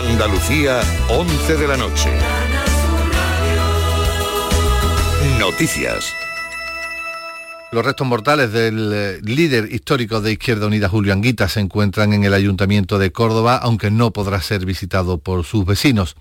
Andalucía, 11 de la noche. Noticias. Los restos mortales del eh, líder histórico de Izquierda Unida, Julio Anguita, se encuentran en el Ayuntamiento de Córdoba, aunque no podrá ser visitado por sus vecinos.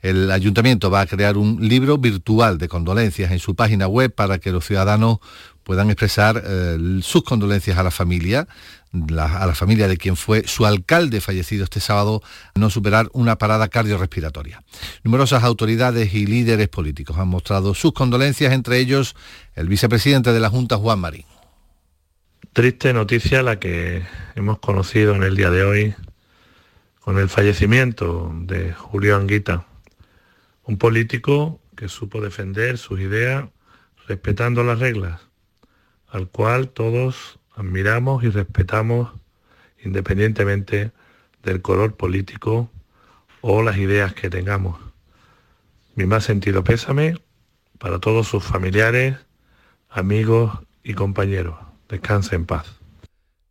El Ayuntamiento va a crear un libro virtual de condolencias en su página web para que los ciudadanos puedan expresar eh, sus condolencias a la familia, a la familia de quien fue su alcalde fallecido este sábado, no superar una parada cardiorrespiratoria. Numerosas autoridades y líderes políticos han mostrado sus condolencias, entre ellos el vicepresidente de la Junta, Juan Marín. Triste noticia la que hemos conocido en el día de hoy con el fallecimiento de Julio Anguita, un político que supo defender sus ideas respetando las reglas, al cual todos admiramos y respetamos independientemente del color político o las ideas que tengamos. Mi más sentido pésame para todos sus familiares, amigos y compañeros. Descanse en paz.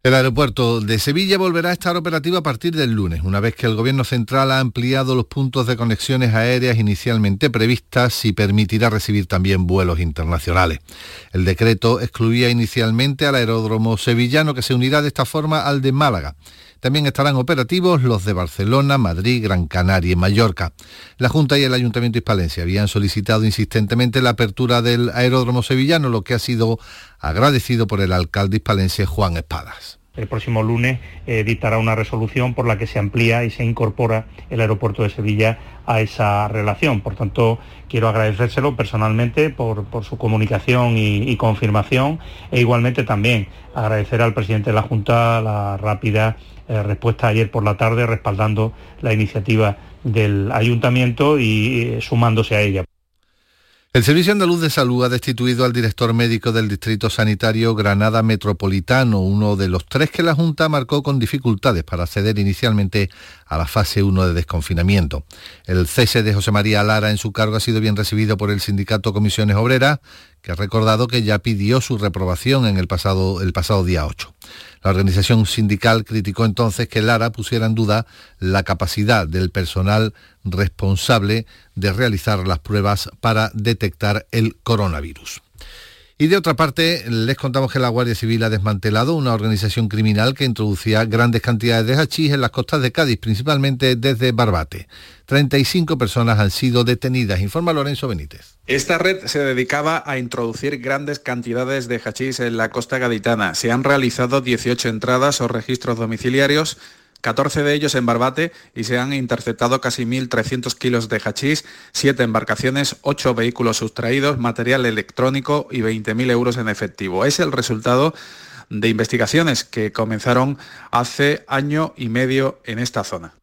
El aeropuerto de Sevilla volverá a estar operativo a partir del lunes, una vez que el Gobierno Central ha ampliado los puntos de conexiones aéreas inicialmente previstas y permitirá recibir también vuelos internacionales. El decreto excluía inicialmente al aeródromo sevillano que se unirá de esta forma al de Málaga. También estarán operativos los de Barcelona, Madrid, Gran Canaria y Mallorca. La Junta y el Ayuntamiento hispalense habían solicitado insistentemente la apertura del aeródromo sevillano, lo que ha sido agradecido por el alcalde hispalense Juan Espadas. El próximo lunes eh, dictará una resolución por la que se amplía y se incorpora el aeropuerto de Sevilla a esa relación. Por tanto, quiero agradecérselo personalmente por, su comunicación y, confirmación e igualmente también agradecer al presidente de la Junta la rápida eh, respuesta ayer por la tarde respaldando la iniciativa del ayuntamiento y eh, sumándose a ella. El Servicio Andaluz de Salud ha destituido al director médico del Distrito Sanitario Granada Metropolitano, uno de los tres que la Junta marcó con dificultades para acceder inicialmente a la fase 1 de desconfinamiento. El cese de José María Lara en su cargo ha sido bien recibido por el sindicato Comisiones Obreras, que ha recordado que ya pidió su reprobación en el pasado, el pasado día 8. La organización sindical criticó entonces que Lara pusiera en duda la capacidad del personal responsable de realizar las pruebas para detectar el coronavirus. Y de otra parte, les contamos que la Guardia Civil ha desmantelado una organización criminal que introducía grandes cantidades de hachís en las costas de Cádiz, principalmente desde Barbate. 35 personas han sido detenidas, informa Lorenzo Benítez. Esta red se dedicaba a introducir grandes cantidades de hachís en la costa gaditana. Se han realizado 18 entradas o registros domiciliarios 14 de ellos en Barbate y se han interceptado casi 1.300 kilos de hachís, 7 embarcaciones, 8 vehículos sustraídos, material electrónico y 20.000 euros en efectivo. Es el resultado de investigaciones que comenzaron hace año y medio en esta zona.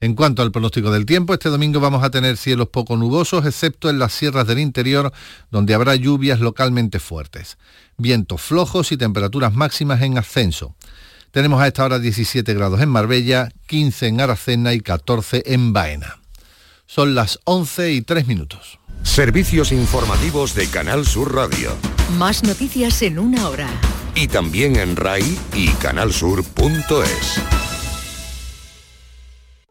En cuanto al pronóstico del tiempo, este domingo vamos a tener cielos poco nubosos, excepto en las sierras del interior, donde habrá lluvias localmente fuertes. Vientos flojos y temperaturas máximas en ascenso. Tenemos a esta hora 17 grados en Marbella, 15 en Aracena y 14 en Baena. Son las 11 y 3 minutos. Servicios informativos de Canal Sur Radio. Más noticias en una hora. Y también en RAI y canalsur.es.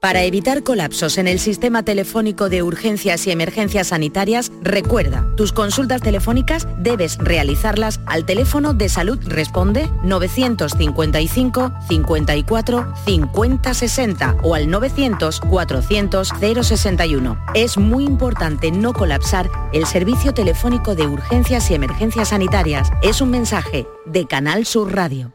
Para evitar colapsos en el sistema telefónico de urgencias y emergencias sanitarias, recuerda, tus consultas telefónicas debes realizarlas al teléfono de Salud Responde 955 54 50 60 o al 900 400 061. Es muy importante no colapsar el servicio telefónico de urgencias y emergencias sanitarias. Es un mensaje de Canal Sur Radio.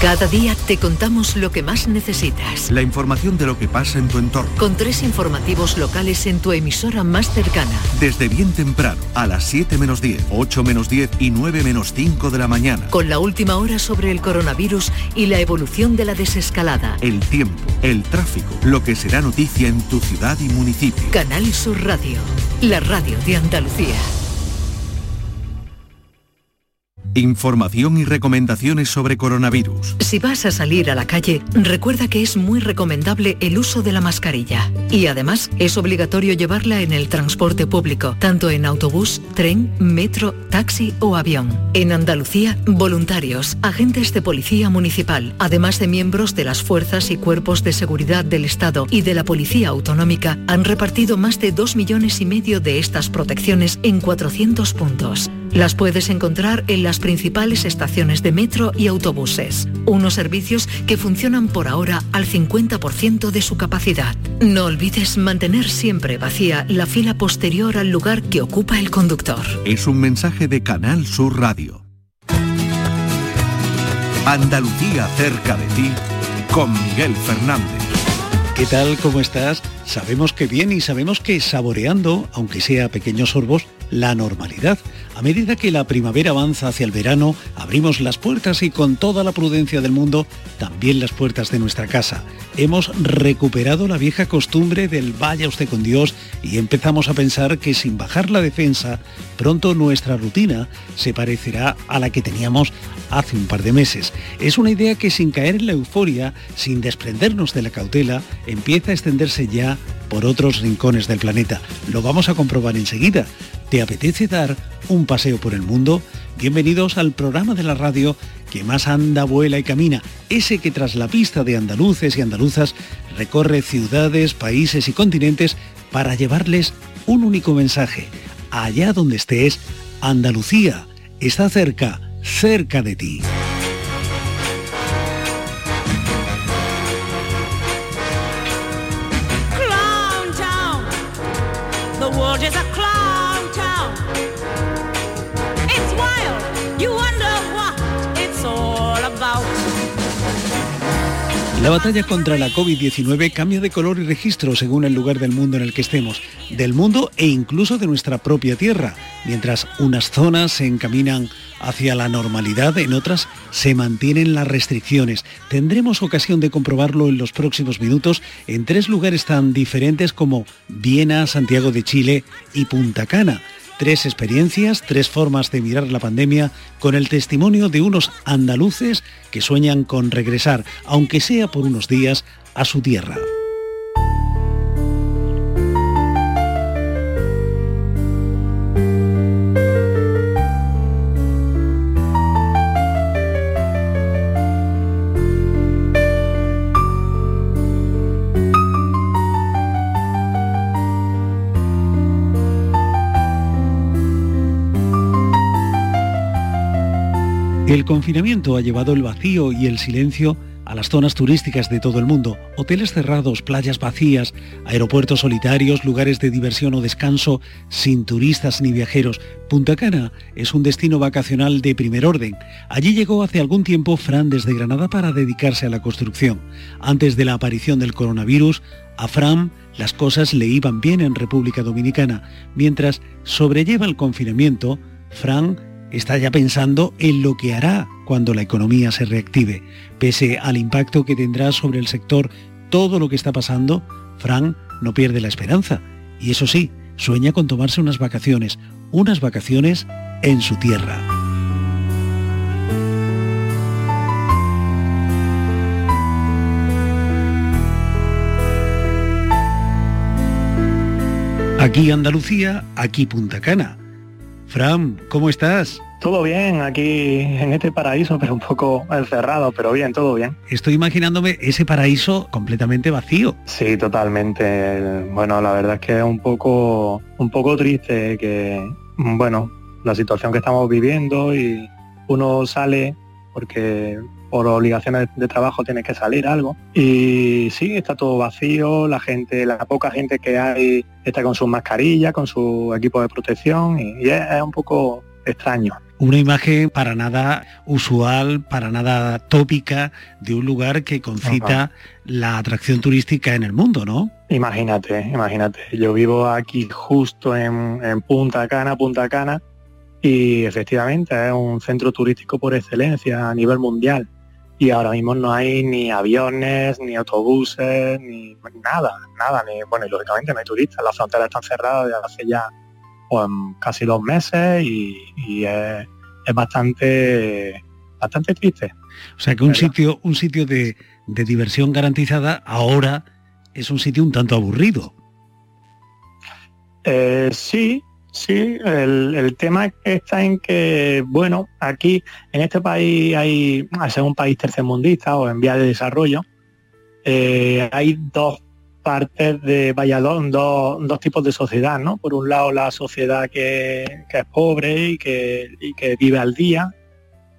Cada día te contamos lo que más necesitas. La información de lo que pasa en tu entorno. Con tres informativos locales en tu emisora más cercana. Desde bien temprano, a las 7 menos 10, 8 menos 10 y 9 menos 5 de la mañana. Con la última hora sobre el coronavirus y la evolución de la desescalada. El tiempo, el tráfico, lo que será noticia en tu ciudad y municipio. Canal Sur Radio, la radio de Andalucía. Información y recomendaciones sobre coronavirus. Si vas a salir a la calle, recuerda que es muy recomendable el uso de la mascarilla. Y además, es obligatorio llevarla en el transporte público, tanto en autobús, tren, metro, taxi o avión. En Andalucía, voluntarios, agentes de policía municipal, además de miembros de las fuerzas y cuerpos de seguridad del Estado y de la Policía Autonómica, han repartido más de 2 millones y medio de estas protecciones en 400 puntos. Las puedes encontrar en las principales estaciones de metro y autobuses, unos servicios que funcionan por ahora al 50% de su capacidad. No olvides mantener siempre vacía la fila posterior al lugar que ocupa el conductor. Es un mensaje de Canal Sur Radio. Andalucía cerca de ti con Miguel Fernández. ¿Qué tal? ¿Cómo estás? Sabemos que bien y sabemos que saboreando, aunque sea pequeños sorbos, la normalidad. A medida que la primavera avanza hacia el verano, abrimos las puertas y con toda la prudencia del mundo, también las puertas de nuestra casa. Hemos recuperado la vieja costumbre del vaya usted con Dios y empezamos a pensar que sin bajar la defensa, pronto nuestra rutina se parecerá a la que teníamos hace un par de meses. Es una idea que sin caer en la euforia, sin desprendernos de la cautela, empieza a extenderse ya por otros rincones del planeta. Lo vamos a comprobar enseguida. ¿Te apetece dar un paseo por el mundo? Bienvenidos al programa de la radio que más anda, vuela y camina, ese que tras la pista de andaluces y andaluzas recorre ciudades, países y continentes para llevarles un único mensaje. Allá donde estés, Andalucía está cerca, cerca de ti. La batalla contra la COVID-19 cambia de color y registro según el lugar del mundo en el que estemos, del mundo e incluso de nuestra propia tierra. Mientras unas zonas se encaminan hacia la normalidad, en otras se mantienen las restricciones. Tendremos ocasión de comprobarlo en los próximos minutos en tres lugares tan diferentes como Viena, Santiago de Chile y Punta Cana. Tres experiencias, tres formas de mirar la pandemia con el testimonio de unos andaluces que sueñan con regresar, aunque sea por unos días, a su tierra. Confinamiento ha llevado el vacío y el silencio a las zonas turísticas de todo el mundo, hoteles cerrados, playas vacías, aeropuertos solitarios, lugares de diversión o descanso sin turistas ni viajeros. Punta Cana es un destino vacacional de primer orden. Allí llegó hace algún tiempo Fran desde Granada para dedicarse a la construcción. Antes de la aparición del coronavirus, a Fran las cosas le iban bien en República Dominicana. Mientras sobrelleva el confinamiento, Fran está ya pensando en lo que hará cuando la economía se reactive. Pese al impacto que tendrá sobre el sector todo lo que está pasando, Fran no pierde la esperanza. Y eso sí, sueña con tomarse unas vacaciones, unas vacaciones en su tierra. Aquí Andalucía, aquí Punta Cana. Fran, ¿cómo estás? Todo bien aquí en este paraíso, pero un poco encerrado, pero bien, todo bien. Estoy imaginándome ese paraíso completamente vacío. Sí, totalmente. Bueno, la verdad es que es un poco, un poco triste que, bueno, la situación que estamos viviendo y uno sale porque por obligaciones de trabajo tiene que salir algo. Y sí, está todo vacío, la gente, la poca gente que hay está con sus mascarillas, con su equipo de protección y, es, un poco extraño. Una imagen para nada usual, para nada tópica de un lugar que concita la atracción turística en el mundo, ¿no? Imagínate, imagínate. Yo vivo aquí justo en, en Punta Cana, Punta Cana, y efectivamente es un centro turístico por excelencia a nivel mundial y ahora mismo no hay ni aviones, ni autobuses, ni nada, nada, ni bueno, y lógicamente no hay turistas, las fronteras están cerradas desde hace ya pues, casi dos meses y, es, es bastante, bastante triste. O sea que un sitio, un sitio de, de diversión garantizada ahora es un sitio un tanto aburrido. Eh, sí, sí, el, tema está en que, bueno, aquí en este país hay, al ser un país tercermundista o en vía de desarrollo, eh, hay dos partes de Valladolid, dos, dos, tipos de sociedad, ¿no? Por un lado la sociedad que, es pobre y que, y que vive al día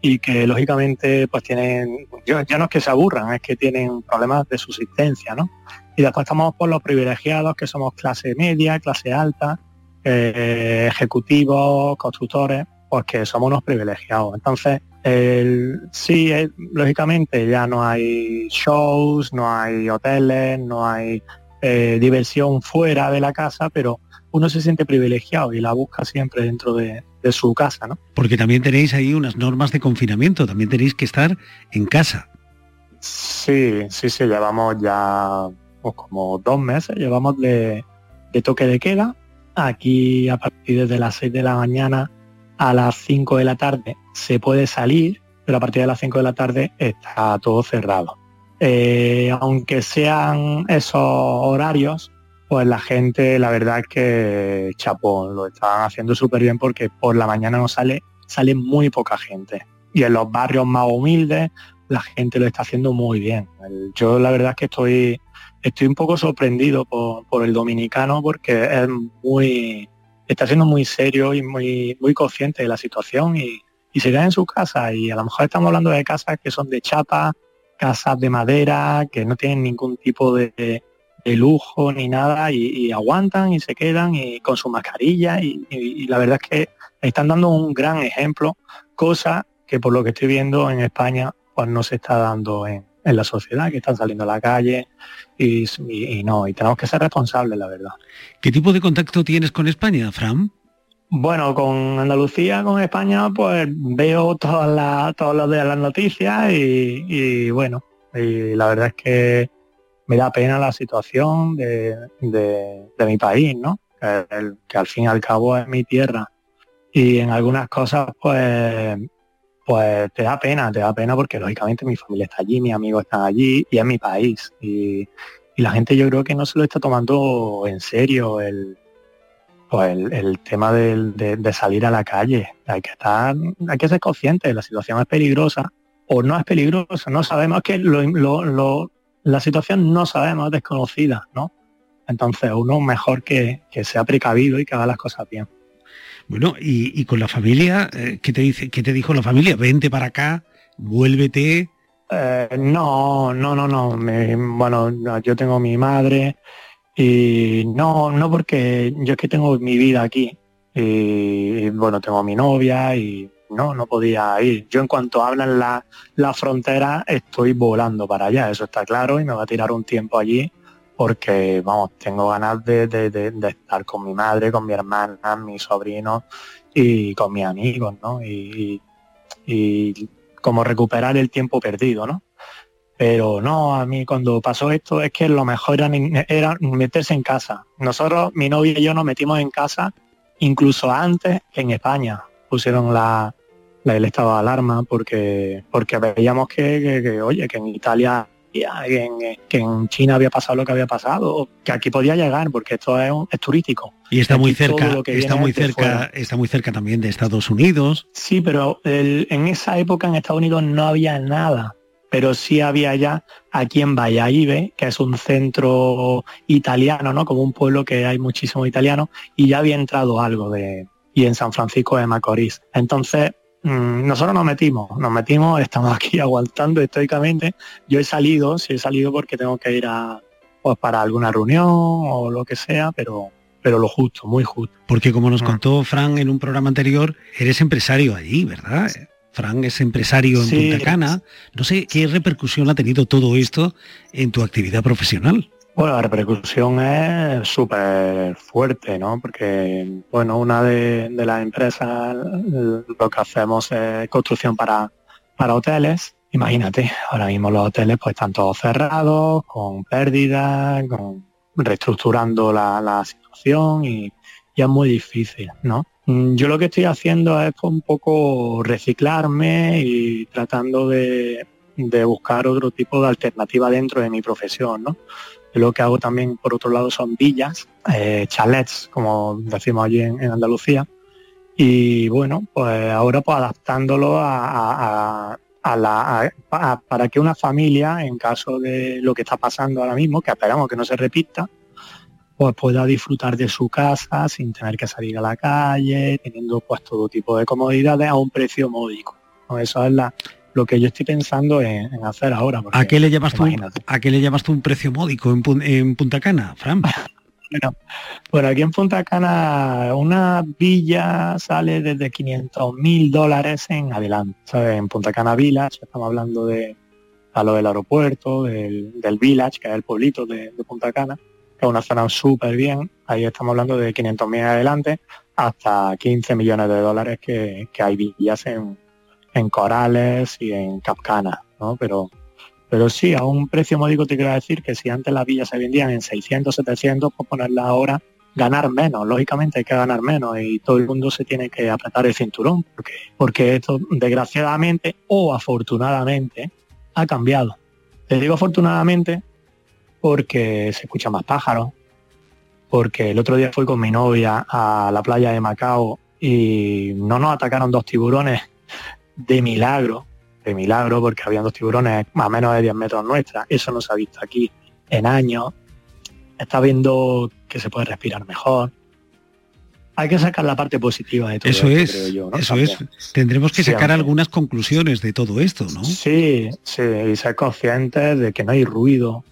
y que lógicamente pues tienen, ya no es que se aburran, es que tienen problemas de subsistencia, ¿no? Y después estamos por los privilegiados, que somos clase media, clase alta, eh, ejecutivos, constructores, pues que somos unos privilegiados. Entonces, el, sí, lógicamente ya no hay shows, no hay hoteles, no hay eh, diversión fuera de la casa, pero uno se siente privilegiado y la busca siempre dentro de, de su casa, ¿no? Porque también tenéis ahí unas normas de confinamiento, también tenéis que estar en casa. Sí, sí, sí, llevamos ya pues, como dos meses, llevamos de, toque de queda. Aquí a partir de las 6 de la mañana a las 5 de la tarde se puede salir, pero a partir de las 5 de la tarde está todo cerrado. Eh, aunque sean esos horarios, pues la gente, la verdad es que chapón, lo están haciendo súper bien porque por la mañana no sale, sale muy poca gente. Y en los barrios más humildes, la gente lo está haciendo muy bien. Yo la verdad es que estoy, estoy un poco sorprendido por, el dominicano porque es muy, está siendo muy serio y muy, muy consciente de la situación y, se queda en su casa. Y a lo mejor estamos hablando de casas que son de chapa, casas de madera, que no tienen ningún tipo de, lujo ni nada y, aguantan y se quedan y con su mascarilla y, la verdad es que están dando un gran ejemplo, cosa que por lo que estoy viendo en España pues no se está dando en, la sociedad, que están saliendo a la calle y, no, y tenemos que ser responsables, la verdad. ¿Qué tipo de contacto tienes con España, Fran? Bueno, con Andalucía, con España, pues veo todas las, todos los de las noticias y, y bueno, y la verdad es que me da pena la situación de, mi país, ¿no? Que, al fin y al cabo es mi tierra. Y en algunas cosas, pues, pues te da pena, te da pena porque lógicamente mi familia está allí, mis amigos están allí y es mi país. Y, la gente yo creo que no se lo está tomando en serio el, pues el, tema de, salir a la calle. Hay que estar, hay que ser consciente, la situación es peligrosa o no es peligrosa, no sabemos que lo, lo, la situación no sabemos, es desconocida, ¿no? Entonces uno mejor que, sea precavido y que haga las cosas bien. Bueno, y, con la familia, eh, ¿qué te dice, qué te dijo la familia? Vente para acá, vuélvete. Eh, no, no, no, no. bueno, yo tengo mi madre y no, no porque yo es que tengo mi vida aquí. y bueno, tengo mi novia y no, no podía ir. Yo en cuanto hablan la, la frontera estoy volando para allá, eso está claro, y me va a tirar un tiempo allí porque, vamos, tengo ganas de, estar con mi madre, con mi hermana, mis sobrinos y con mis amigos, ¿no? Y, como recuperar el tiempo perdido, ¿no? Pero no, a mí cuando pasó esto es que lo mejor era, era meterse en casa. Nosotros, mi novia y yo nos metimos en casa incluso antes en España pusieron la, el estado de alarma porque porque veíamos que, oye que en Italia que en China había pasado lo que había pasado que aquí podía llegar porque esto es, es turístico y está muy cerca está muy cerca está muy cerca también de Estados Unidos sí pero en esa época en Estados Unidos no había nada pero sí había ya aquí en Valladolid, que es un centro italiano, ¿no? Como un pueblo que hay muchísimos italianos, y ya había entrado algo de, y en San Francisco de Macorís. Entonces, nosotros nos metimos, nos metimos, estamos aquí aguantando estoicamente. Yo he salido, sí he salido porque tengo que ir a, pues para alguna reunión o lo que sea, pero pero lo justo, muy justo. Porque como nos mm. contó Fran en un programa anterior, eres empresario allí, ¿verdad? Fran es empresario en Punta Cana. No sé qué repercusión ha tenido todo esto en tu actividad profesional. Bueno, la repercusión es súper fuerte, ¿no? Porque, bueno, una de, las empresas lo que hacemos es construcción para, para hoteles. Imagínate, ahora mismo los hoteles pues están todos cerrados, con pérdidas, reestructurando la, situación y, y, es muy difícil, ¿no? Yo lo que estoy haciendo es un poco reciclarme y tratando de, buscar otro tipo de alternativa dentro de mi profesión, ¿no? Lo que hago también, por otro lado, son villas, eh, chalets, como decimos allí en, Andalucía. Y bueno, pues ahora pues adaptándolo a, la, para que una familia, en caso de lo que está pasando ahora mismo, que esperamos que no se repita, pues pueda disfrutar de su casa sin tener que salir a la calle, teniendo pues todo tipo de comodidades a un precio módico. Eso es la, lo que yo estoy pensando en, hacer ahora. ¿A qué le llamas tú, a qué le llamas tú un precio módico en, Punta Cana, Fran? bueno, por aquí en Punta Cana una villa sale desde 500 mil dólares en adelante. En Punta Cana Village, estamos hablando de a lo del aeropuerto, del, Village, que es el pueblito de, Punta Cana, que es una zona súper bien. Ahí estamos hablando de 500 mil adelante hasta 15 millones de dólares que hay villas en, en Corales y en Capcana, ¿no? Pero, pero sí, a un precio módico te quiero decir que si antes las villas se vendían en 600, 700, pues ponerlas ahora, ganar menos, lógicamente hay que ganar menos y todo el mundo se tiene que apretar el cinturón, porque, porque esto desgraciadamente o afortunadamente ha cambiado. Te digo afortunadamente porque se escuchan más pájaros, porque el otro día fui con mi novia a la playa de Macao y no nos atacaron dos tiburones de milagro, de milagro, porque habían dos tiburones a menos de 10 metros nuestras. Eso no se ha visto aquí en años. Está viendo que se puede respirar mejor. Hay que sacar la parte positiva de todo eso. es, eso es. Tendremos que sacar algunas conclusiones de todo esto, ¿no? Sí, sí, y ser conscientes de que no hay ruido.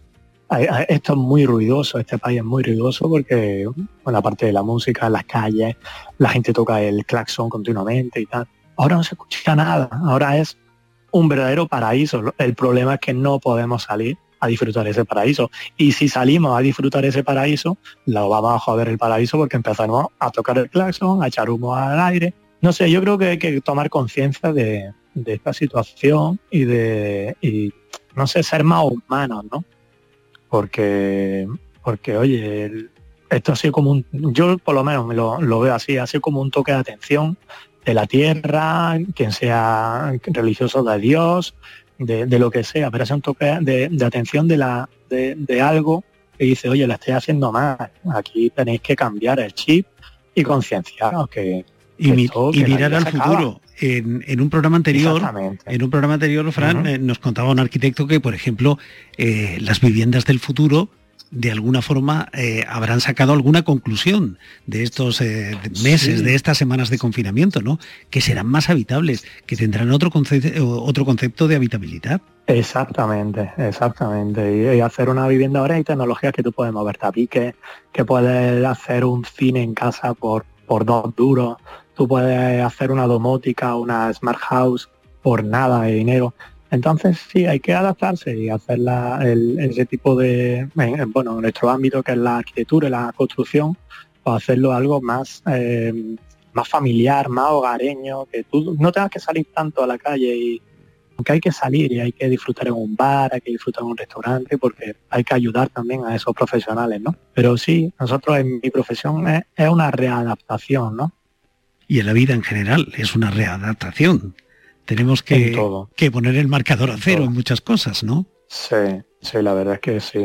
Esto es muy ruidoso, este país es muy ruidoso porque, bueno, aparte de la música, las calles, la gente toca el claxon continuamente y tal. Ahora no se escucha nada, ahora es un verdadero paraíso. El problema es que no podemos salir a disfrutar ese paraíso. Y si salimos a disfrutar ese paraíso, lo vamos a joder el paraíso porque empezamos a tocar el claxon, a echar humo al aire. No sé, yo creo que hay que tomar conciencia de, esta situación y de, no sé, ser más humanos, ¿no? Porque, porque oye, esto ha sido como un, yo por lo menos me lo, lo veo así, ha sido como un toque de atención de la tierra, quien sea religioso de Dios, de, lo que sea, pero es un toque de, atención de, la, de, algo que dice, oye, la estoy haciendo mal, aquí tenéis que cambiar el chip y concienciaros que... Y, mirar al futuro. En, un programa anterior, en un programa anterior, Fran, eh, nos contaba un arquitecto que, por ejemplo, eh, las viviendas del futuro de alguna forma eh, habrán sacado alguna conclusión de estos eh, meses, de estas semanas de confinamiento, ¿no? Que serán más habitables, que tendrán otro concepto, otro concepto de habitabilidad. Exactamente, exactamente. Y, hacer una vivienda ahora hay tecnologías que tú puedes mover tapiques, que puedes hacer un cine en casa por, por dos duros, tú puedes hacer una domótica, una smart house por nada de dinero. Entonces sí, hay que adaptarse y hacer ese tipo de, bueno, en nuestro ámbito que es la arquitectura y la construcción, pues hacerlo algo más, eh, más familiar, más hogareño, que tú no tengas que salir tanto a la calle y aunque hay que salir y hay que disfrutar en un bar, hay que disfrutar en un restaurante, porque hay que ayudar también a esos profesionales, ¿no? Pero sí, nosotros en mi profesión es, es una readaptación, ¿no? Y en la vida en general es una readaptación. Tenemos que, que poner el marcador a cero en muchas cosas, ¿no? Sí, sí, la verdad es que sí.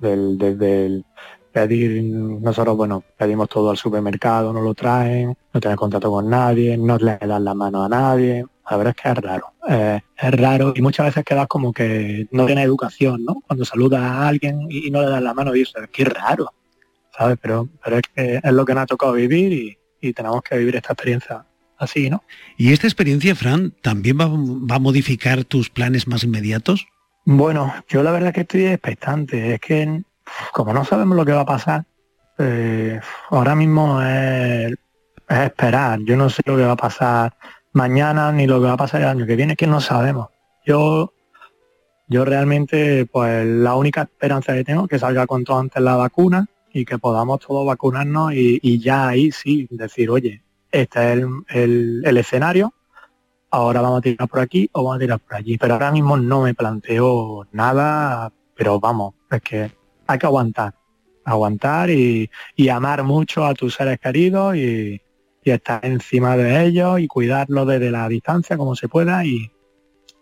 Desde el, pedir, nosotros, bueno, pedimos todo al supermercado, no lo traen, no tienen contacto con nadie, no le dan la mano a nadie. La verdad es que es raro. Eh, es raro y muchas veces quedas como que no tiene educación, ¿no? Cuando saludas a alguien y, no le das la mano y dices, qué raro, ¿sabes? Pero, pero es que es lo que nos ha tocado vivir y, y tenemos que vivir esta experiencia así, ¿no? ¿Y esta experiencia, Fran, también va, a modificar tus planes más inmediatos? Bueno, yo la verdad que estoy expectante. Es que como no sabemos lo que va a pasar, eh, ahora mismo es, esperar. Yo no sé lo que va a pasar mañana ni lo que va a pasar el año que viene, que no sabemos. Yo yo realmente, pues la única esperanza que tengo es que salga cuanto antes la vacuna y que podamos todos vacunarnos y, y ya ahí sí decir, oye, este es el, escenario, ahora vamos a tirar por aquí o vamos a tirar por allí. Pero ahora mismo no me planteo nada, pero vamos, es que hay que aguantar, aguantar y, amar mucho a tus seres queridos y, y estar encima de ellos y cuidarlos desde la distancia como se pueda y,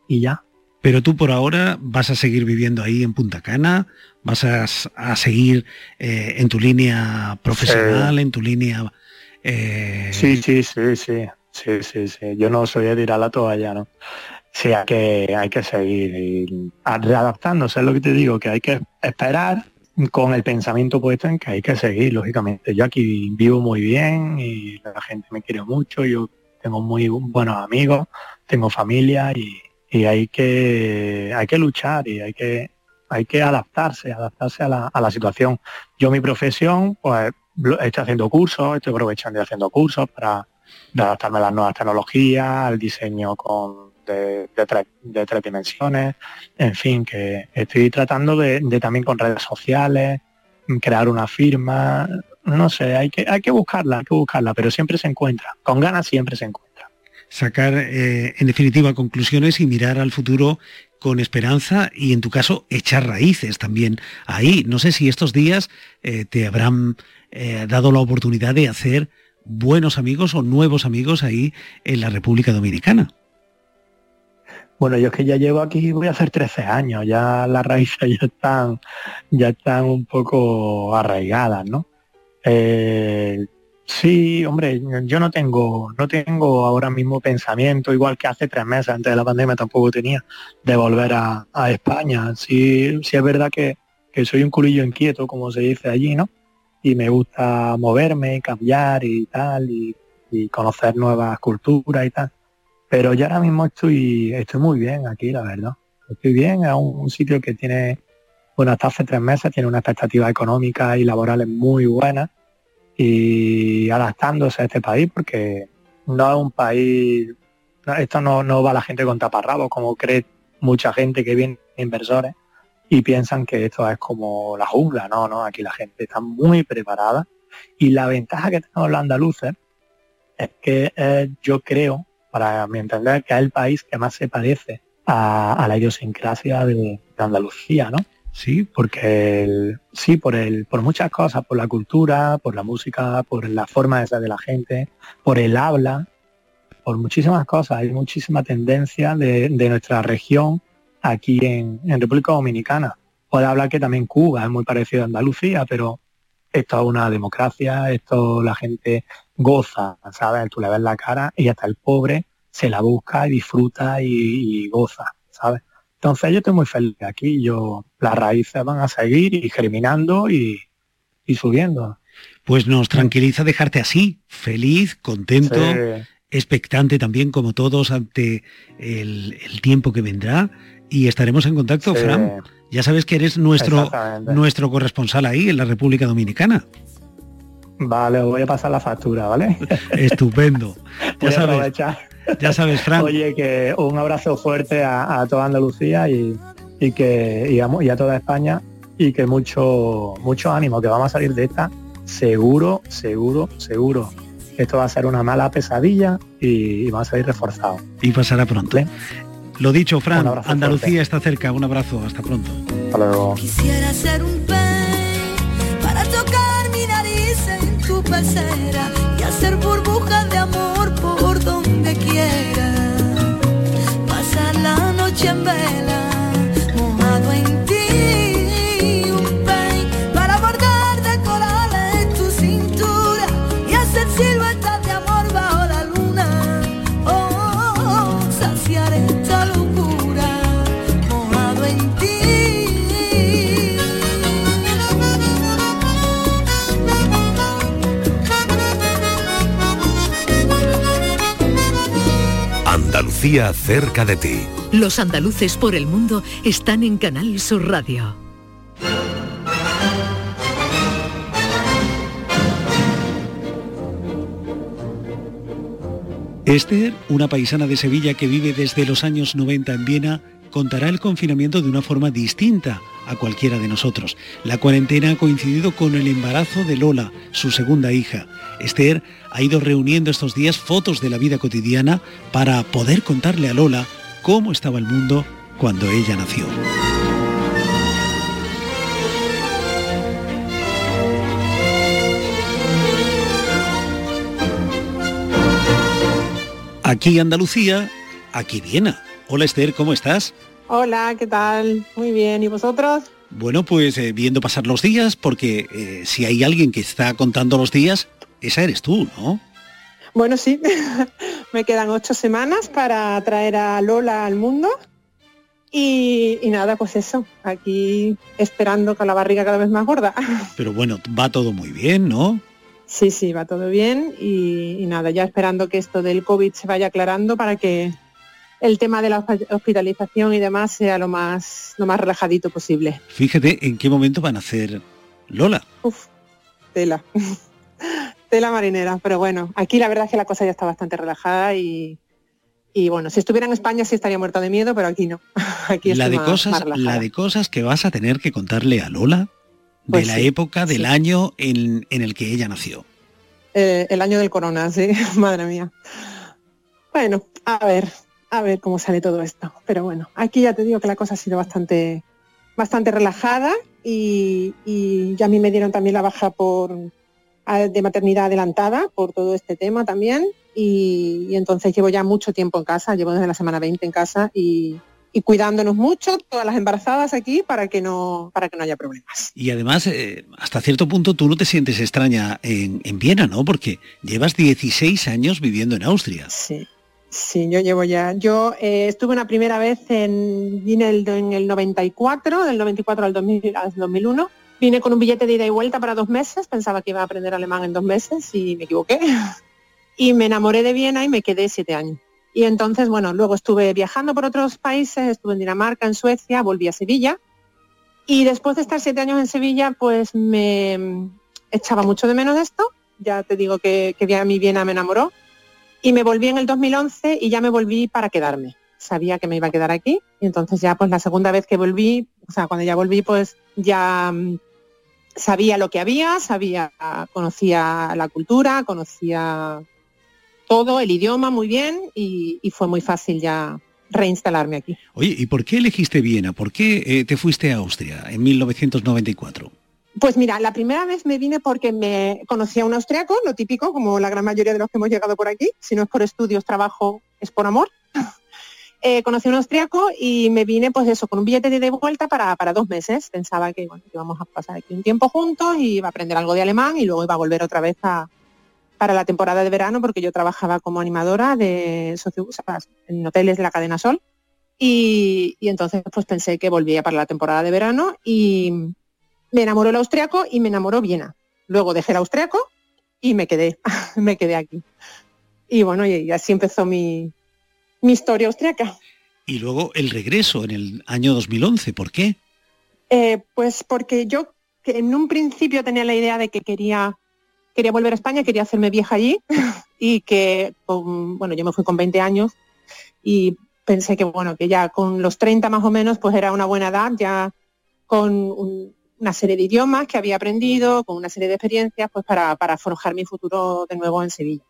y ya. Pero tú por ahora vas a seguir viviendo ahí en Punta Cana, vas a, seguir eh, en tu línea profesional, en tu línea... Eh, sí, sí, sí, sí, sí, sí, sí. Yo no soy de tirar la toalla, ¿no? Sí, hay que, hay que seguir readaptándose, es lo que te digo, que hay que esperar con el pensamiento puesto en que hay que seguir, lógicamente. Yo aquí vivo muy bien y la gente me quiere mucho, yo tengo muy buenos amigos, tengo familia y, hay que hay que luchar y hay que hay que adaptarse, adaptarse a la, a la situación. Yo mi profesión, pues estoy haciendo cursos, estoy aprovechando y haciendo cursos para adaptarme a las nuevas tecnologías, al diseño con de, tres, dimensiones, en fin, que estoy tratando de, también con redes sociales, crear una firma, no sé, hay que, hay que buscarla, hay que buscarla, pero siempre se encuentra, con ganas siempre se encuentra. Sacar, eh, en definitiva, conclusiones y mirar al futuro con esperanza y en tu caso echar raíces también ahí. No sé si estos días eh, te habrán eh, dado la oportunidad de hacer buenos amigos o nuevos amigos ahí en la República Dominicana. Bueno, yo es que ya llevo aquí, voy a hacer 13 años, ya las raíces ya están, ya están un poco arraigadas, ¿no? Eh, sí, hombre, yo no tengo, no tengo ahora mismo pensamiento, igual que hace tres meses antes de la pandemia tampoco tenía, de volver a, España. Sí, sí es verdad que, soy un culillo inquieto, como se dice allí, ¿no? Y me gusta moverme, cambiar y tal, y conocer nuevas culturas y tal pero yo ahora mismo estoy, estoy muy bien aquí, la verdad. Estoy bien, es un, sitio que tiene, bueno, hasta hace tres meses tiene una expectativa económica y laborales muy buena y adaptándose a este país porque no es un país, esto no, no va la gente con taparrabos como cree mucha gente que viene inversores y piensan que esto es como la jungla, no, no, aquí la gente está muy preparada y la ventaja que tenemos los andaluces es que eh, yo creo para mi entender, que es el país que más se parece a, la idiosincrasia de, Andalucía, ¿no? Sí, porque sí, por el, por muchas cosas, por la cultura, por la música, por la forma de ser de la gente, por el habla, por muchísimas cosas. Hay muchísima tendencia de, nuestra región aquí en, en, República Dominicana. Puede hablar que también Cuba es muy parecido a Andalucía, pero esto es una democracia, esto la gente goza, ¿sabes? Tú le ves la cara y hasta el pobre se la busca y disfruta y, goza, ¿sabes? Entonces yo estoy muy feliz aquí, yo las raíces van a seguir y germinando y, subiendo. Pues nos tranquiliza dejarte así, feliz, contento, expectante también como todos ante el, tiempo que vendrá y estaremos en contacto, Fran. Ya sabes que eres nuestro, nuestro corresponsal ahí en la República Dominicana. Vale, voy a pasar la factura, ¿vale? Estupendo. ya sabes, ya sabes, Fran. Oye, que un abrazo fuerte a, toda Andalucía y, que y a, toda España y que mucho mucho ánimo, que vamos a salir de esta seguro, seguro, seguro. Esto va a ser una mala pesadilla y, vamos a salir reforzados. Y pasará pronto. Lo dicho, Fran, Andalucía está cerca. Un abrazo, hasta pronto. Hasta luego. Quisiera ser un para tocar mi nariz en tu pecera y hacer burbujas de amor cerca de ti. Los andaluces por el mundo están en Canal Sur Radio. Esther, una paisana de Sevilla que vive desde los años 90 en Viena, contará el confinamiento de una forma distinta a cualquiera de nosotros. La cuarentena ha coincidido con el embarazo de Lola, su segunda hija. Esther ha ido reuniendo estos días fotos de la vida cotidiana para poder contarle a Lola cómo estaba el mundo cuando ella nació. Aquí Andalucía, aquí Viena. Hola Esther, ¿cómo estás? Hola, ¿qué tal? Muy bien, ¿y vosotros? Bueno, pues eh, viendo pasar los días, porque eh, si hay alguien que está contando los días, esa eres tú, ¿no? Bueno, sí, me quedan ocho semanas para traer a Lola al mundo. Y, y, nada, pues eso, aquí esperando con la barriga cada vez más gorda. Pero bueno, va todo muy bien, ¿no? Sí, sí, va todo bien y, y, nada, ya esperando que esto del COVID se vaya aclarando para que el tema de la hospitalización y demás sea lo más, lo más relajadito posible. Fíjate en qué momento van a hacer Lola. Uf, tela. tela marinera, pero bueno, aquí la verdad es que la cosa ya está bastante relajada y, y bueno, si estuviera en España sí estaría muerta de miedo, pero aquí no. aquí la de más, cosas, más la de cosas que vas a tener que contarle a Lola de Pues la sí, época del sí. año en, en el que ella nació. Eh, el año del corona, sí, madre mía. Bueno, a ver, a ver cómo sale todo esto. Pero bueno, aquí ya te digo que la cosa ha sido bastante, bastante relajada y, y ya a mí me dieron también la baja por de maternidad adelantada por todo este tema también. Y, y entonces llevo ya mucho tiempo en casa, llevo desde la semana 20 en casa y, y cuidándonos mucho, todas las embarazadas aquí, para que no, para que no haya problemas. Y además, eh, hasta cierto punto tú no te sientes extraña en, en Viena, ¿no? Porque llevas 16 años viviendo en Austria. Sí, sí, yo llevo ya. Yo eh, estuve una primera vez en, vine el- en el 94, del 94 al, 2000 al 2001. Vine con un billete de ida y vuelta para dos meses, pensaba que iba a aprender alemán en dos meses y me equivoqué. Y me enamoré de Viena y me quedé siete años. Y entonces, bueno, luego estuve viajando por otros países, estuve en Dinamarca, en Suecia, volví a Sevilla. Y después de estar siete años en Sevilla, pues me echaba mucho de menos esto. Ya te digo que, que a mi Viena me enamoró. Y me volví en el 2011 y ya me volví para quedarme. Sabía que me iba a quedar aquí. Y entonces ya pues la segunda vez que volví, o sea, cuando ya volví, pues ya mm, sabía lo que había, sabía, conocía la cultura, conocía todo, el idioma muy bien y, fue muy fácil ya reinstalarme aquí. Oye, ¿y por qué elegiste Viena? ¿Por qué eh, te fuiste a Austria en 1994? Pues mira, la primera vez me vine porque me conocía a un austriaco, lo típico, como la gran mayoría de los que hemos llegado por aquí. Si no es por estudios, trabajo, es por amor. Eh, conocí a un austriaco y me vine pues eso, con un billete de vuelta para, para dos meses. Pensaba que, íbamos a pasar aquí un tiempo juntos y iba a aprender algo de alemán y luego iba a volver otra vez para la temporada de verano porque yo trabajaba como animadora de o sea, en hoteles de la cadena Sol. Y, y entonces pues pensé que volvía para la temporada de verano y me enamoró el austriaco y me enamoró Viena. Luego dejé el austriaco y me quedé, me quedé aquí. Y bueno, y, así empezó mi, mi historia austriaca. Y luego el regreso en el año 2011, ¿por qué? Eh, pues porque yo en un principio tenía la idea de que quería, quería volver a España, quería hacerme vieja allí y que, con, bueno, yo me fui con 20 años y pensé que, bueno, que ya con los 30 más o menos, pues era una buena edad, ya con un- una serie de idiomas que había aprendido, con una serie de experiencias, pues para, para forjar mi futuro de nuevo en Sevilla.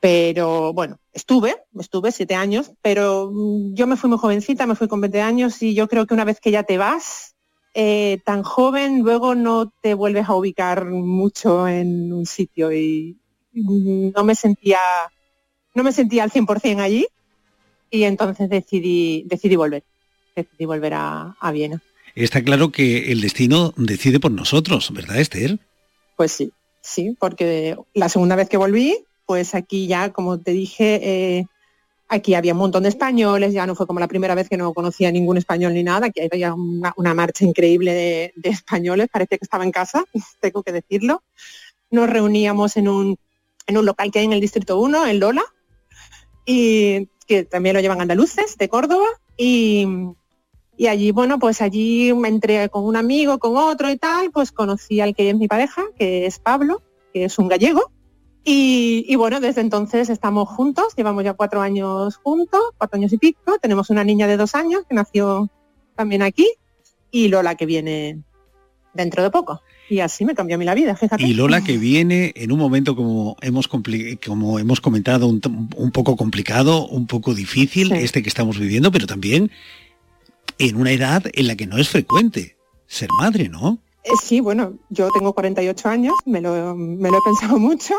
Pero bueno, estuve, estuve siete años, pero mm, yo me fui muy jovencita, me fui con 20 años y yo creo que una vez que ya te vas, eh, tan joven, luego no te vuelves a ubicar mucho en un sitio y no me sentía, no me sentía al 100% allí y entonces decidí, decidí volver, decidí volver a, a Viena. Está claro que el destino decide por nosotros, ¿verdad, Esther? Pues sí, sí, porque la segunda vez que volví, pues aquí ya, como te dije, eh, aquí había un montón de españoles, ya no fue como la primera vez que no conocía ningún español ni nada, aquí había una, marcha increíble de, de españoles, parecía que estaba en casa, tengo que decirlo. Nos reuníamos en un, en un local que hay en el Distrito 1, en Lola, y que también lo llevan andaluces de Córdoba, y, y allí, bueno, pues allí me entré con un amigo, con otro y tal, pues conocí al que es mi pareja, que es Pablo, que es un gallego. Y, y bueno, desde entonces estamos juntos, llevamos ya cuatro años juntos, cuatro años y pico. Tenemos una niña de dos años que nació también aquí y Lola que viene dentro de poco. Y así me cambió a mí la vida, fíjate. Y Lola que viene en un momento como hemos, como hemos comentado, un poco complicado, un poco difícil, este que estamos viviendo, pero también en una edad en la que no es frecuente ser madre, ¿no? Eh, sí, bueno, yo tengo 48 años, me lo, me lo he pensado mucho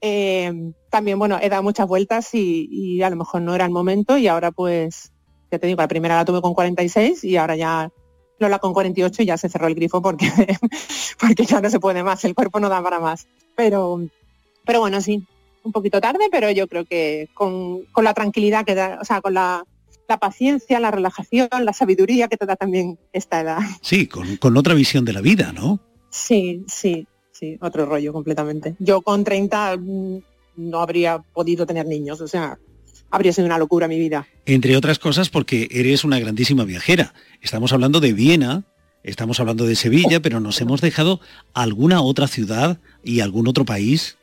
eh, también, bueno, he dado muchas vueltas y, a lo mejor no era el momento y ahora pues, ya te digo, la primera la tuve con 46 y ahora ya Lola con 48 y ya se cerró el grifo porque, porque ya no se puede más, el cuerpo no da para más. Pero, pero bueno, sí, un poquito tarde, pero yo creo que con, con la tranquilidad que da, o sea, con la, la paciencia, la relajación, la sabiduría que te da también esta edad. Sí, con, con otra visión de la vida, ¿no? Sí, sí, sí, otro rollo completamente. Yo con 30 mm, no habría podido tener niños, o sea, habría sido una locura mi vida. Entre otras cosas porque eres una grandísima viajera. Estamos hablando de Viena, estamos hablando de Sevilla, pero nos hemos dejado alguna otra ciudad y algún otro país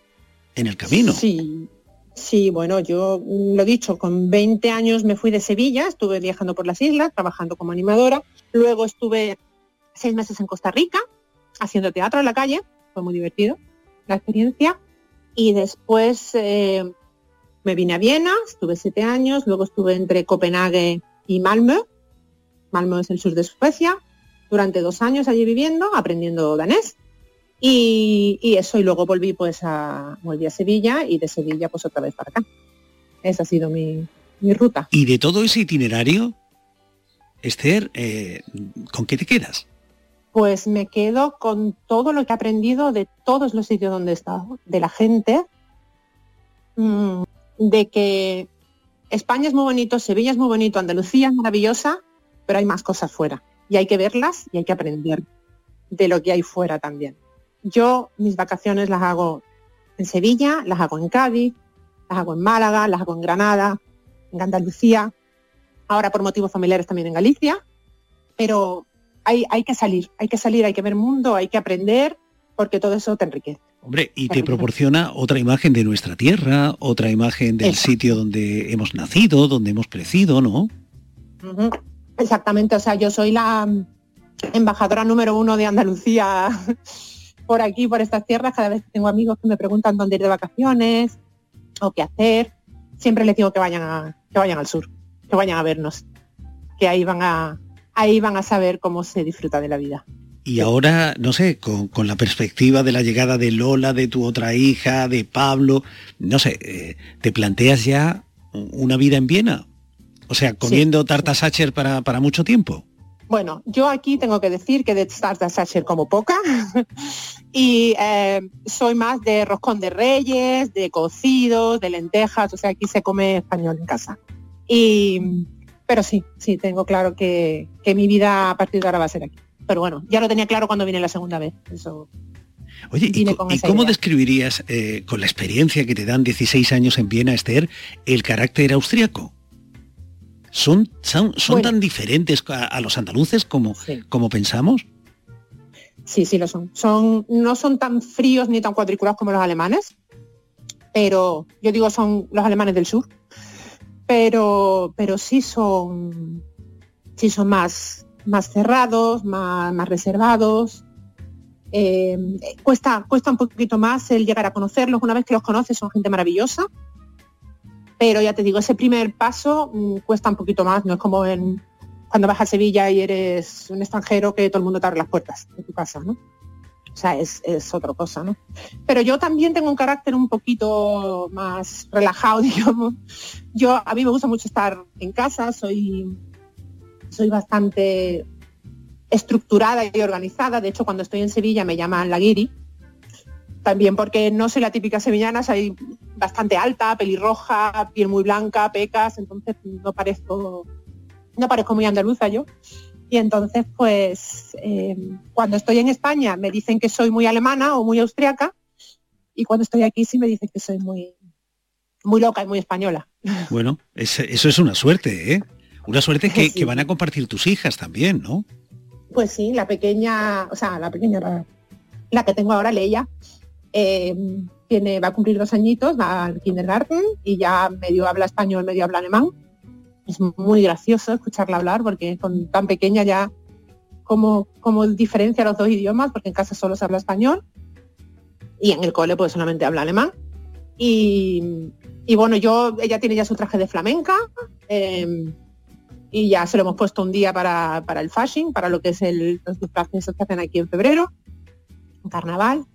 en el camino. Sí, sí, bueno, yo lo dicho, con 20 años me fui de Sevilla, estuve viajando por las islas, trabajando como animadora, luego estuve seis meses en Costa Rica, haciendo teatro en la calle, fue muy divertido la experiencia, y después eh, me vine a Viena, estuve siete años, luego estuve entre Copenhague y Malmö, Malmö es el sur de Suecia, durante dos años allí viviendo, aprendiendo danés, y, y, eso, y luego volví pues a, volví a Sevilla y de Sevilla pues otra vez para acá. Esa ha sido mi, mi ruta. Y de todo ese itinerario, Esther, eh, ¿con qué te quedas? Pues me quedo con todo lo que he aprendido de todos los sitios donde he estado, de la gente, mmm, de que España es muy bonito, Sevilla es muy bonito, Andalucía es maravillosa, pero hay más cosas fuera. Y hay que verlas y hay que aprender de lo que hay fuera también. Yo mis vacaciones las hago en Sevilla, las hago en Cádiz, las hago en Málaga, las hago en Granada, en Andalucía, ahora por motivos familiares también en Galicia, pero hay, hay que salir, hay que salir, hay que ver mundo, hay que aprender, porque todo eso te enriquece. Hombre, y te proporciona otra imagen de nuestra tierra, otra imagen del Exacto. sitio donde hemos nacido, donde hemos crecido, ¿no? Exactamente, o sea, yo soy la embajadora número uno de Andalucía por aquí, por estas tierras, cada vez tengo amigos que me preguntan dónde ir de vacaciones o qué hacer. Siempre les digo que vayan a, que vayan al sur, que vayan a vernos, que ahí van a, ahí van a saber cómo se disfruta de la vida. Y ahora, no sé, con, con, la perspectiva de la llegada de Lola, de tu otra hija, de Pablo, no sé, eh, ¿te planteas ya una vida en Viena? O sea, comiendo sí. tarta Sacher para, para mucho tiempo. Bueno, yo aquí tengo que decir que de tarta Sacher como poca y eh, soy más de roscón de reyes, de cocidos, de lentejas, o sea, aquí se come español en casa. Y, pero sí, sí, tengo claro que, que mi vida a partir de ahora va a ser aquí. Pero bueno, ya lo tenía claro cuando vine la segunda vez. Eso Oye, ¿y, ¿y cómo idea. describirías, eh, con la experiencia que te dan 16 años en Viena, Esther, el carácter austriaco? ¿Son, son, son bueno. tan diferentes a, a, los andaluces como, sí. como pensamos? Sí, sí lo son. son. No son tan fríos ni tan cuadriculados como los alemanes, pero yo digo son los alemanes del sur, pero, pero sí son, sí son más, más cerrados, más, más reservados. Eh, cuesta, cuesta un poquito más el llegar a conocerlos. Una vez que los conoces son gente maravillosa, pero ya te digo, ese primer paso mmm, cuesta un poquito más, no es como en, cuando vas a Sevilla y eres un extranjero que todo el mundo te abre las puertas de tu casa, ¿no? O sea, es, es otra cosa, ¿no? Pero yo también tengo un carácter un poquito más relajado, digamos. Yo, a mí me gusta mucho estar en casa, soy, soy bastante estructurada y organizada. De hecho, cuando estoy en Sevilla me llaman la guiri, también porque no soy la típica sevillana, soy bastante alta, pelirroja, piel muy blanca, pecas, entonces no parezco, no parezco muy andaluza yo. Y entonces, pues, eh, cuando estoy en España me dicen que soy muy alemana o muy austriaca, y cuando estoy aquí sí me dicen que soy muy, muy loca y muy española. Bueno, es, eso es una suerte, ¿eh? Una suerte que, sí. que, van a compartir tus hijas también, ¿no? Pues sí, la pequeña, o sea, la pequeña, la, la que tengo ahora, Leia, eh, tiene, va a cumplir dos añitos, va al kindergarten y ya medio habla español, medio habla alemán. Es muy gracioso escucharla hablar porque con tan pequeña ya como, como diferencia los dos idiomas, porque en casa solo se habla español y en el cole pues solamente habla alemán. Y, y bueno, yo, ella tiene ya su traje de flamenca eh, y ya se lo hemos puesto un día para, para el fashion, para lo que es el, los disfraces que hacen aquí en febrero, carnaval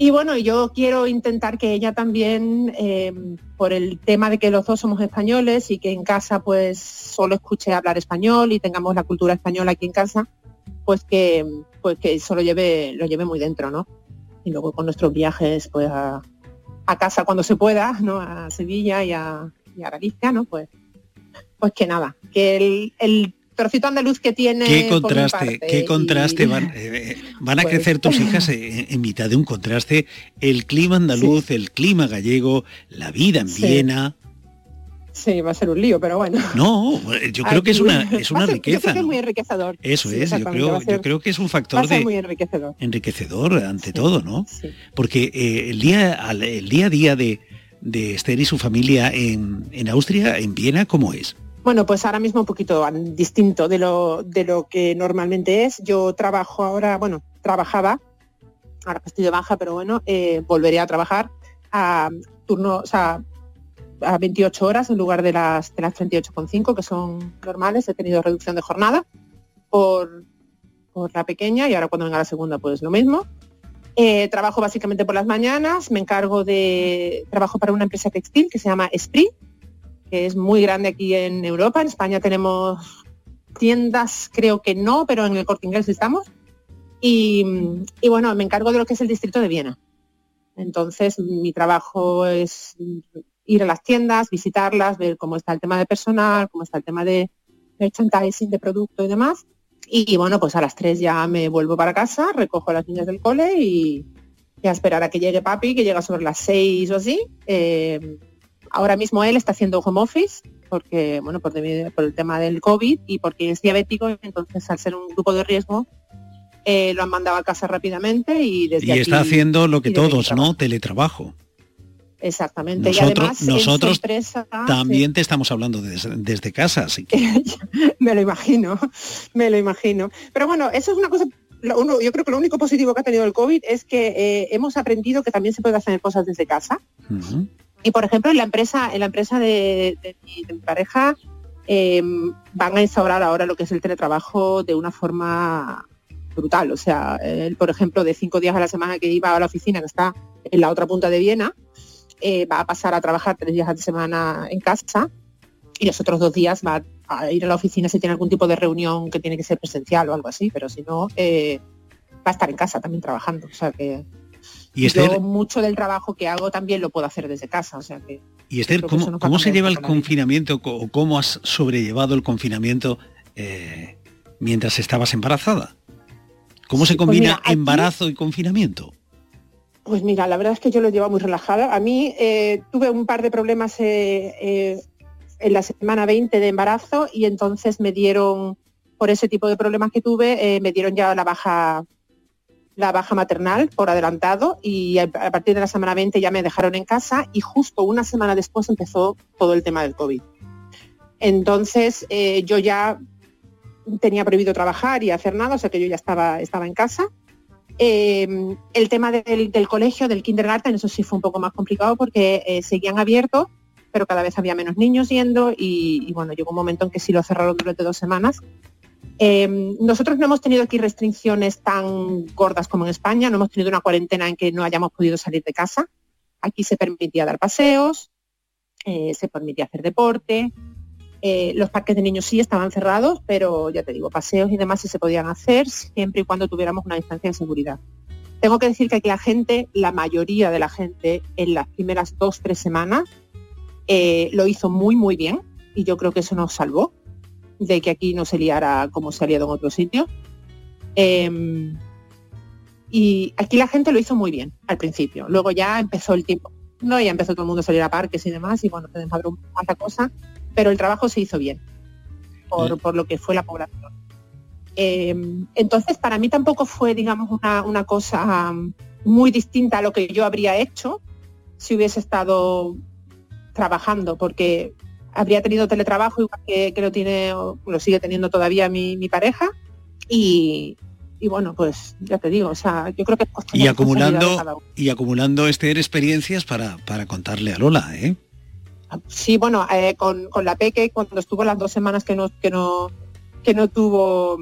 Y bueno, yo quiero intentar que ella también, eh, por el tema de que los dos somos españoles y que en casa pues solo escuche hablar español y tengamos la cultura española aquí en casa, pues que pues que eso lo lleve, lo lleve muy dentro, ¿no? Y luego con nuestros viajes pues a, casa cuando se pueda, ¿no? A Sevilla y a, Galicia, ¿no? Pues, pues que nada, que el, el trocito andaluz que tiene. Qué contraste, qué contraste. Van, eh, van a pues crecer tus hijas en, mitad de un contraste. El clima andaluz, el clima gallego, la vida en Viena. Sí, va a ser un lío, pero bueno. No, yo creo que es una, es una riqueza. es muy enriquecedor. Eso es, yo creo, yo creo que es un factor de muy enriquecedor. enriquecedor ante todo, ¿no? Porque eh, el, día, el día a día de, de Esther y su familia en, en Austria, en Viena, ¿cómo es? Bueno, pues ahora mismo un poquito distinto de lo, de lo que normalmente es. Yo trabajo ahora, bueno, trabajaba, ahora estoy baja, pero bueno, eh, volveré a trabajar a turno, o sea, a 28 horas en lugar de las, de las 38,5 que son normales. He tenido reducción de jornada por, por la pequeña y ahora cuando venga la segunda pues lo mismo. Eh, trabajo básicamente por las mañanas, me encargo de, trabajo para una empresa textil que se llama Esprit, que es muy grande aquí en Europa. En España tenemos tiendas, creo que no, pero en el Corte Inglés estamos. Y, bueno, me encargo de lo que es el distrito de Viena. Entonces, mi trabajo es ir a las tiendas, visitarlas, ver cómo está el tema de personal, cómo está el tema de merchandising de producto y demás. Y, bueno, pues a las tres ya me vuelvo para casa, recojo a las niñas del cole y, a esperar a que llegue papi, que llega sobre las seis o así. Eh, Ahora mismo él está haciendo home office porque, bueno, por, el tema del COVID y porque es diabético, entonces al ser un grupo de riesgo, eh, lo han mandado a casa rápidamente y desde Y está haciendo lo que todos, ¿no? Teletrabajo. Exactamente. Nosotros, nosotros también te estamos hablando desde, casa, así que... me lo imagino, me lo imagino. Pero bueno, eso es una cosa yo creo que lo único positivo que ha tenido el COVID es que eh, hemos aprendido que también se puede hacer cosas desde casa. Y por ejemplo, en la empresa, en la empresa de, mi, pareja eh, van a instaurar ahora lo que es el teletrabajo de una forma brutal. O sea, él, por ejemplo, de cinco días a la semana que iba a la oficina, que está en la otra punta de Viena, eh, va a pasar a trabajar tres días a la semana en casa y los otros dos días va a ir a la oficina si tiene algún tipo de reunión que tiene que ser presencial o algo así, pero si no, eh, va a estar en casa también trabajando. O sea que y Esther, mucho del trabajo que hago también lo puedo hacer desde casa, o sea que... Y Esther, ¿cómo, se lleva el confinamiento o cómo has sobrellevado el confinamiento eh, mientras estabas embarazada? ¿Cómo se pues combina embarazo y confinamiento? Pues mira, la verdad es que yo lo llevo muy relajada. A mí eh, tuve un par de problemas eh, en la semana 20 de embarazo y entonces me dieron, por ese tipo de problemas que tuve, me dieron ya la baja la baja maternal por adelantado y a partir de la semana 20 ya me dejaron en casa y justo una semana después empezó todo el tema del COVID. Entonces eh, yo ya tenía prohibido trabajar y hacer nada, o sea que yo ya estaba, estaba en casa. Em, el tema del, colegio, del kindergarten, eso sí fue un poco más complicado porque eh, seguían abiertos, pero cada vez había menos niños yendo y, y, bueno, llegó un momento en que sí lo cerraron durante dos semanas Em, nosotros no hemos tenido aquí restricciones tan gordas como en España, no hemos tenido una cuarentena en que no hayamos podido salir de casa. Aquí se permitía dar paseos, eh, se permitía hacer deporte, eh, los parques de niños sí estaban cerrados, pero ya te digo, paseos y demás sí se podían hacer siempre y cuando tuviéramos una distancia de seguridad. Tengo que decir que aquí la gente, la mayoría de la gente, en las primeras dos, tres semanas, eh, lo hizo muy, muy bien y yo creo que eso nos salvó de que aquí no se liara como se ha liado en otro sitio. Em, y aquí la gente lo hizo muy bien al principio. Luego ya empezó el tiempo, no, ya empezó todo el mundo a salir a parques y demás, y bueno, se desmadró tanta cosa, pero el trabajo se hizo bien por, por lo que fue la población. Em, entonces, para mí tampoco fue, digamos, una, una cosa muy distinta a lo que yo habría hecho si hubiese estado trabajando, porque habría tenido teletrabajo igual que, lo tiene lo sigue teniendo todavía mi, pareja y, bueno pues ya te digo o sea yo creo que y acumulando y acumulando este experiencias para, para contarle a Lola ¿eh? sí bueno eh, con, la peque cuando estuvo las dos semanas que no que no que no tuvo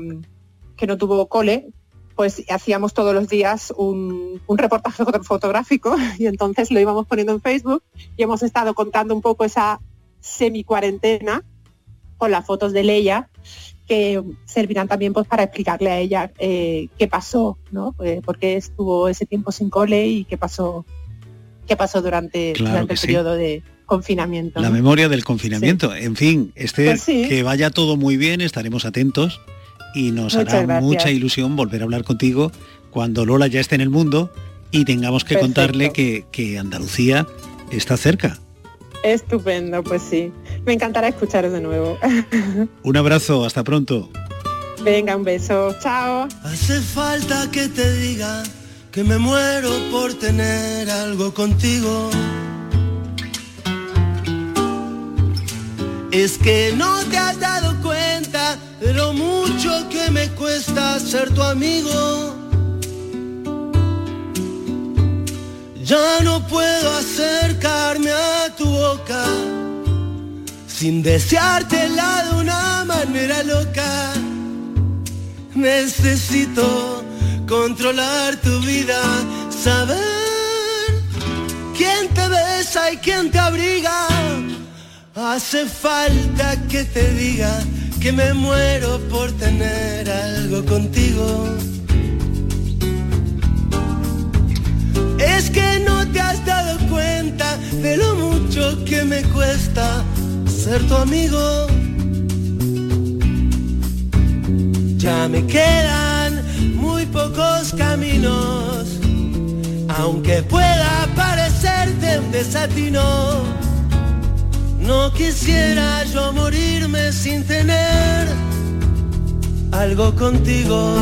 que no tuvo cole pues hacíamos todos los días un, un reportaje fotográfico y entonces lo íbamos poniendo en Facebook y hemos estado contando un poco esa semi cuarentena con las fotos de Leia que servirán también pues para explicarle a ella eh, qué pasó, ¿no? Eh, por qué estuvo ese tiempo sin cole y qué pasó, qué pasó durante, Claro durante el sí. periodo de confinamiento. La ¿no? memoria del confinamiento. En fin, Esther, Pues sí. que vaya todo muy bien, estaremos atentos y nos Muchas hará gracias. mucha ilusión volver a hablar contigo cuando Lola ya esté en el mundo y tengamos que Perfecto. contarle que, que Andalucía está cerca. Estupendo, pues sí. Me encantará escucharos de nuevo. Un abrazo, hasta pronto. Venga, un beso. Chao. Hace falta que te diga que me muero por tener algo contigo. Es que no te has dado cuenta de lo mucho que me cuesta ser tu amigo. Ya no puedo acercarme a tu boca sin deseártela de una manera loca. Necesito controlar tu vida, saber quién te besa y quién te abriga. Hace falta que te diga que me muero por tener algo contigo. Es que no te has dado cuenta de lo mucho que me cuesta ser tu amigo. Ya me quedan muy pocos caminos, aunque pueda parecerte un desatino. No quisiera yo morirme sin tener algo contigo.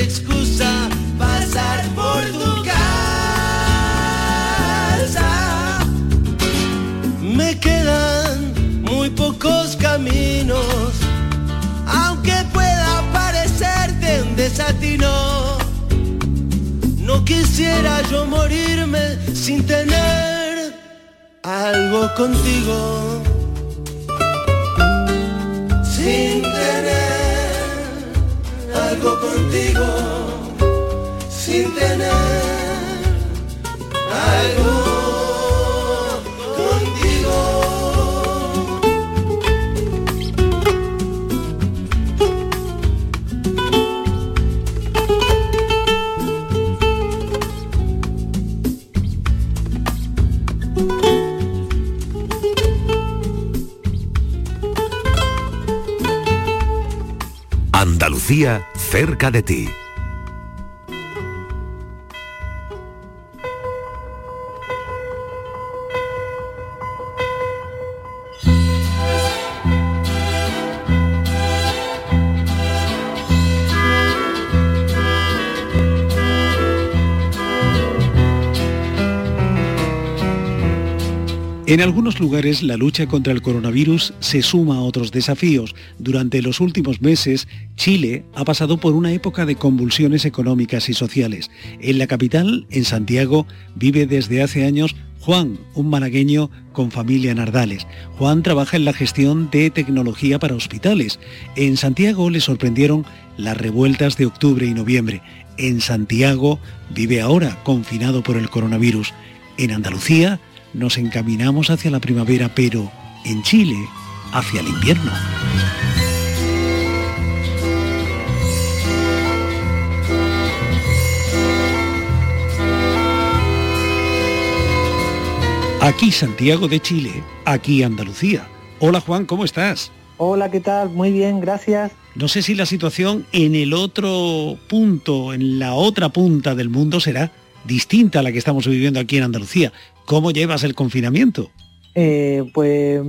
Excusa pasar por tu casa. Me quedan muy pocos caminos, aunque pueda parecerte un desatino. No quisiera yo morirme sin tener algo contigo. Sin algo contigo. Sin tener algo contigo. Andalucía cerca de ti. En algunos lugares la lucha contra el coronavirus se suma a otros desafíos. Durante los últimos meses, Chile ha pasado por una época de convulsiones económicas y sociales. En la capital, en Santiago, vive desde hace años Juan, un malagueño con familia en Ardales. Juan trabaja en la gestión de tecnología para hospitales. En Santiago le sorprendieron las revueltas de octubre y noviembre. En Santiago vive ahora confinado por el coronavirus. En Andalucía nos encaminamos hacia la primavera, pero en Chile hacia el invierno. Aquí Santiago de Chile, aquí Andalucía. Hola Juan, ¿cómo estás? Hola, ¿qué tal? Muy bien, gracias. No sé si la situación en el otro punto, en la otra punta del mundo será distinta a la que estamos viviendo aquí en Andalucía. ¿Cómo llevas el confinamiento? Eh, pues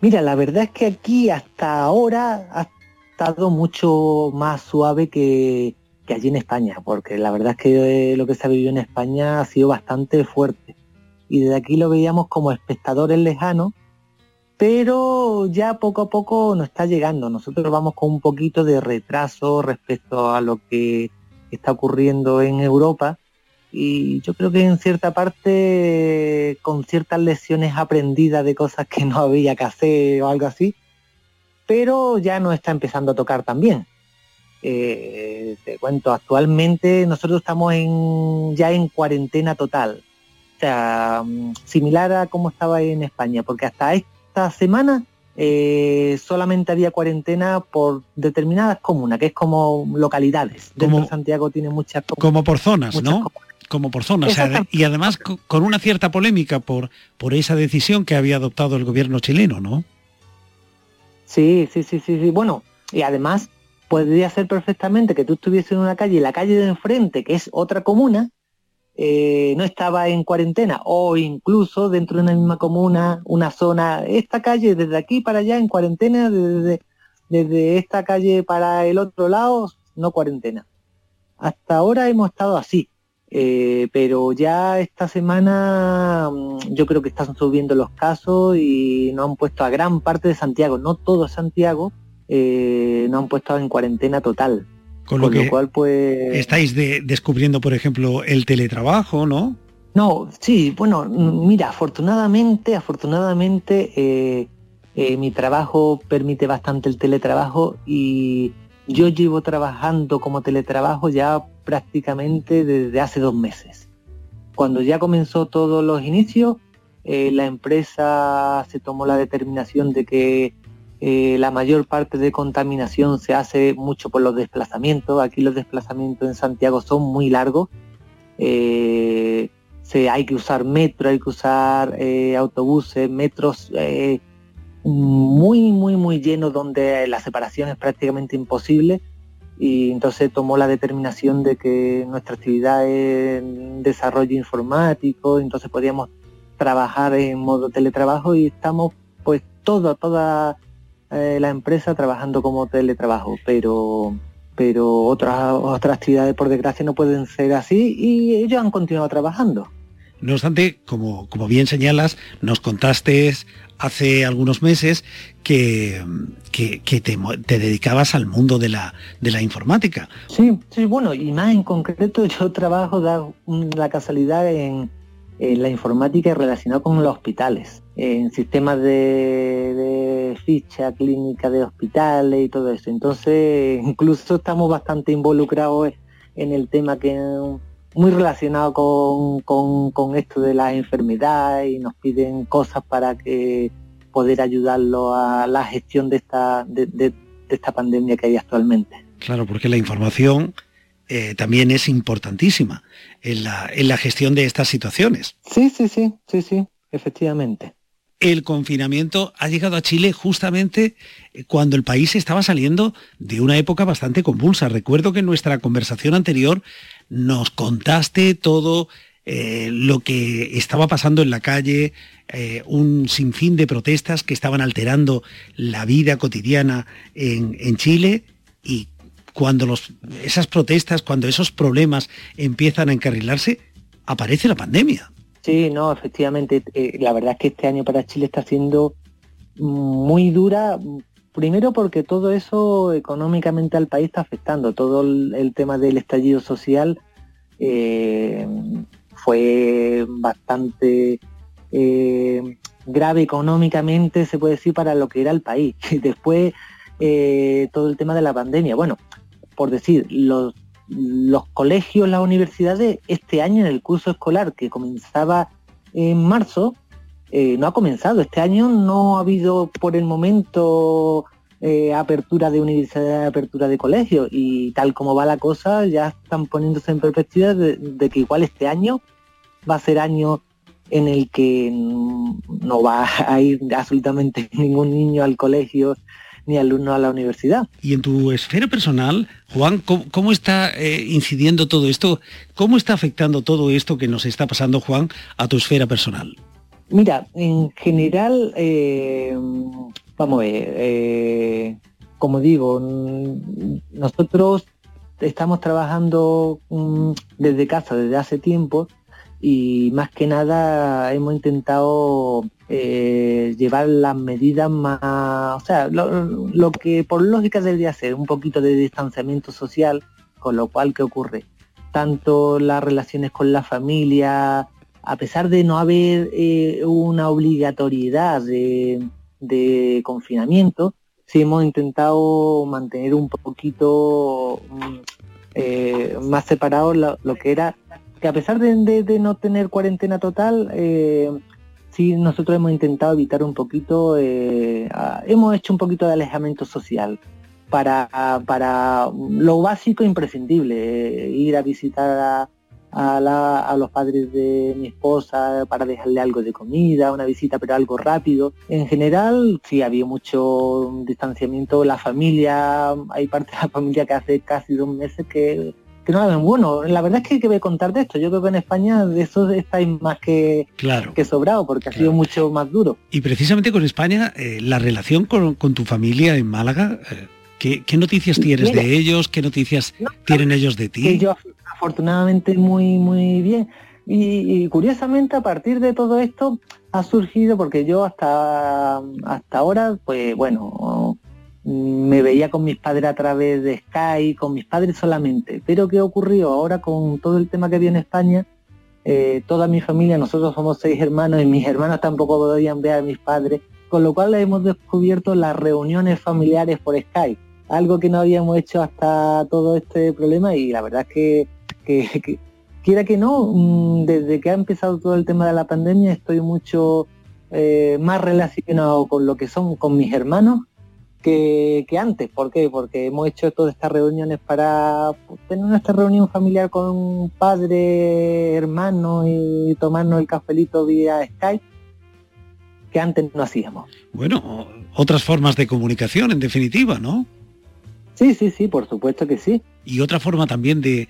Mira, la verdad es que aquí hasta ahora ha estado mucho más suave que, que allí en España, porque la verdad es que lo que se ha vivido en España ha sido bastante fuerte. Y desde aquí lo veíamos como espectadores lejanos, pero ya poco a poco nos está llegando. Nosotros vamos con un poquito de retraso respecto a lo que está ocurriendo en Europa y yo creo que en cierta parte con ciertas lecciones aprendidas de cosas que no había que hacer o algo así, pero ya nos está empezando a tocar también. Eh, te cuento, actualmente nosotros estamos en, ya en cuarentena total, o sea, mm, similar a como estaba en España, porque hasta esta semana eh, solamente había cuarentena por determinadas comunas, que es como localidades. Dentro de Santiago tiene muchas Como por zonas, ¿no? Como por zonas. y además con una cierta polémica por, por esa decisión que había adoptado el gobierno chileno, ¿no? Sí, sí, sí, sí, sí. Bueno, y además podría ser perfectamente que tú estuvieses en una calle y la calle de enfrente, que es otra comuna, eh, no estaba en cuarentena o incluso dentro de una misma comuna, una zona, esta calle desde aquí para allá en cuarentena, desde, desde esta calle para el otro lado, no cuarentena. Hasta ahora hemos estado así, eh, pero ya esta semana mm, yo creo que están subiendo los casos y no han puesto a gran parte de Santiago, no todo Santiago, eh, no han puesto en cuarentena total. Con lo, cual, pues... Estáis descubriendo, por ejemplo, el teletrabajo, ¿no? No, sí, bueno, mira, afortunadamente, afortunadamente eh, mi trabajo permite bastante el teletrabajo y yo llevo trabajando como teletrabajo ya prácticamente desde hace dos meses. Cuando ya comenzó todos los inicios, eh, la empresa se tomó la determinación de que eh, la mayor parte de contaminación se hace mucho por los desplazamientos. Aquí los desplazamientos en Santiago son muy largos. Eh, se, hay que usar metro, hay que usar autobuses, metros muy, muy, muy llenos donde la separación es prácticamente imposible y entonces tomó la determinación de que nuestra actividad es desarrollo informático, entonces podíamos trabajar en modo teletrabajo y estamos pues toda, toda eh, la empresa trabajando como teletrabajo, pero pero otras otras actividades por desgracia no pueden ser así y ellos han continuado trabajando. No obstante, como, como bien señalas, nos contaste hace algunos meses que, que, te, dedicabas al mundo de la, de la informática. Sí, sí, bueno, y más en concreto yo trabajo, da la casualidad en, la informática relacionada con los hospitales, en sistemas de, ficha clínica de hospitales y todo eso. Entonces, incluso estamos bastante involucrados en el tema que muy relacionado con, con, esto de las enfermedades y nos piden cosas para que poder ayudarlo a la gestión de esta, de, esta pandemia que hay actualmente. Claro, porque la información eh, también es importantísima en la, en la gestión de estas situaciones. Sí, sí, sí, sí, sí, efectivamente el confinamiento ha llegado a Chile justamente eh, cuando el país estaba saliendo de una época bastante convulsa. Recuerdo que en nuestra conversación anterior nos contaste todo eh, lo que estaba pasando en la calle, eh, un sinfín de protestas que estaban alterando la vida cotidiana en, en Chile y cuando los, esas protestas, cuando esos problemas empiezan a encarrilarse, aparece la pandemia. Sí, no, efectivamente, eh, la verdad es que este año para Chile está siendo muy dura, primero porque todo eso económicamente al país está afectando, todo el, tema del estallido social eh, fue bastante eh, grave económicamente, se puede decir, para lo que era el país. Y después todo el tema de la pandemia. Bueno, por decir, los colegios, las universidades, este año en el curso escolar que comenzaba en marzo, eh, no ha comenzado. Este año no ha habido por el momento eh, apertura de universidades, apertura de colegios y tal como va la cosa ya están poniéndose en perspectiva de, que igual este año va a ser año en el que no va a ir absolutamente ningún niño al colegio ni alumno a la universidad. Y en tu esfera personal, Juan, ¿cómo, está eh, incidiendo todo esto? ¿Cómo está afectando todo esto que nos está pasando, Juan, a tu esfera personal? Mira, en general, eh, vamos a ver, eh, como digo, nosotros estamos trabajando mm, desde casa desde hace tiempo y más que nada hemos intentado eh, llevar las medidas más, o sea, lo, que por lógica debería ser un poquito de distanciamiento social, con lo cual, ¿qué ocurre? Tanto las relaciones con la familia, a pesar de no haber eh, una obligatoriedad de, confinamiento, sí hemos intentado mantener un poquito mm, eh, más separado lo, que era, que a pesar de, no tener cuarentena total, eh, sí nosotros hemos intentado evitar un poquito, hemos hecho un poquito de alejamiento social para, para lo básico e imprescindible, ir a visitar a a, los padres de mi esposa para dejarle algo de comida, una visita pero algo rápido. En general sí había mucho distanciamiento, la familia, hay parte de la familia que hace casi dos meses que, que no la ven. Bueno, la verdad es que, que voy a contar de esto, yo creo que en España de eso estáis más que, claro, que sobrado porque ha sido mucho más duro. Y precisamente con España, eh, la relación con, tu familia en Málaga... Eh, ¿Qué, noticias tienes de ellos? ¿Qué noticias tienen ellos de ti? yo, afortunadamente muy, muy bien. Y, curiosamente a partir de todo esto ha surgido, porque yo hasta, hasta ahora, pues bueno, me veía con mis padres a través de Skype, con mis padres solamente. Pero ¿qué ocurrió? Ahora con todo el tema que había en España, eh, toda mi familia, nosotros somos seis hermanos y mis hermanos tampoco podían ver a mis padres, con lo cual hemos descubierto las reuniones familiares por Skype algo que no habíamos hecho hasta todo este problema y la verdad es que, quiera que no, mm, desde que ha empezado todo el tema de la pandemia estoy mucho eh, más relacionado con lo que son con mis hermanos que, antes. ¿Por qué? Porque hemos hecho todas estas reuniones para tener nuestra reunión familiar con padre, hermano y tomarnos el cafelito vía Skype que antes no hacíamos. Bueno, otras formas de comunicación en definitiva, ¿no? Sí, sí, sí, por supuesto que sí. Y otra forma también de,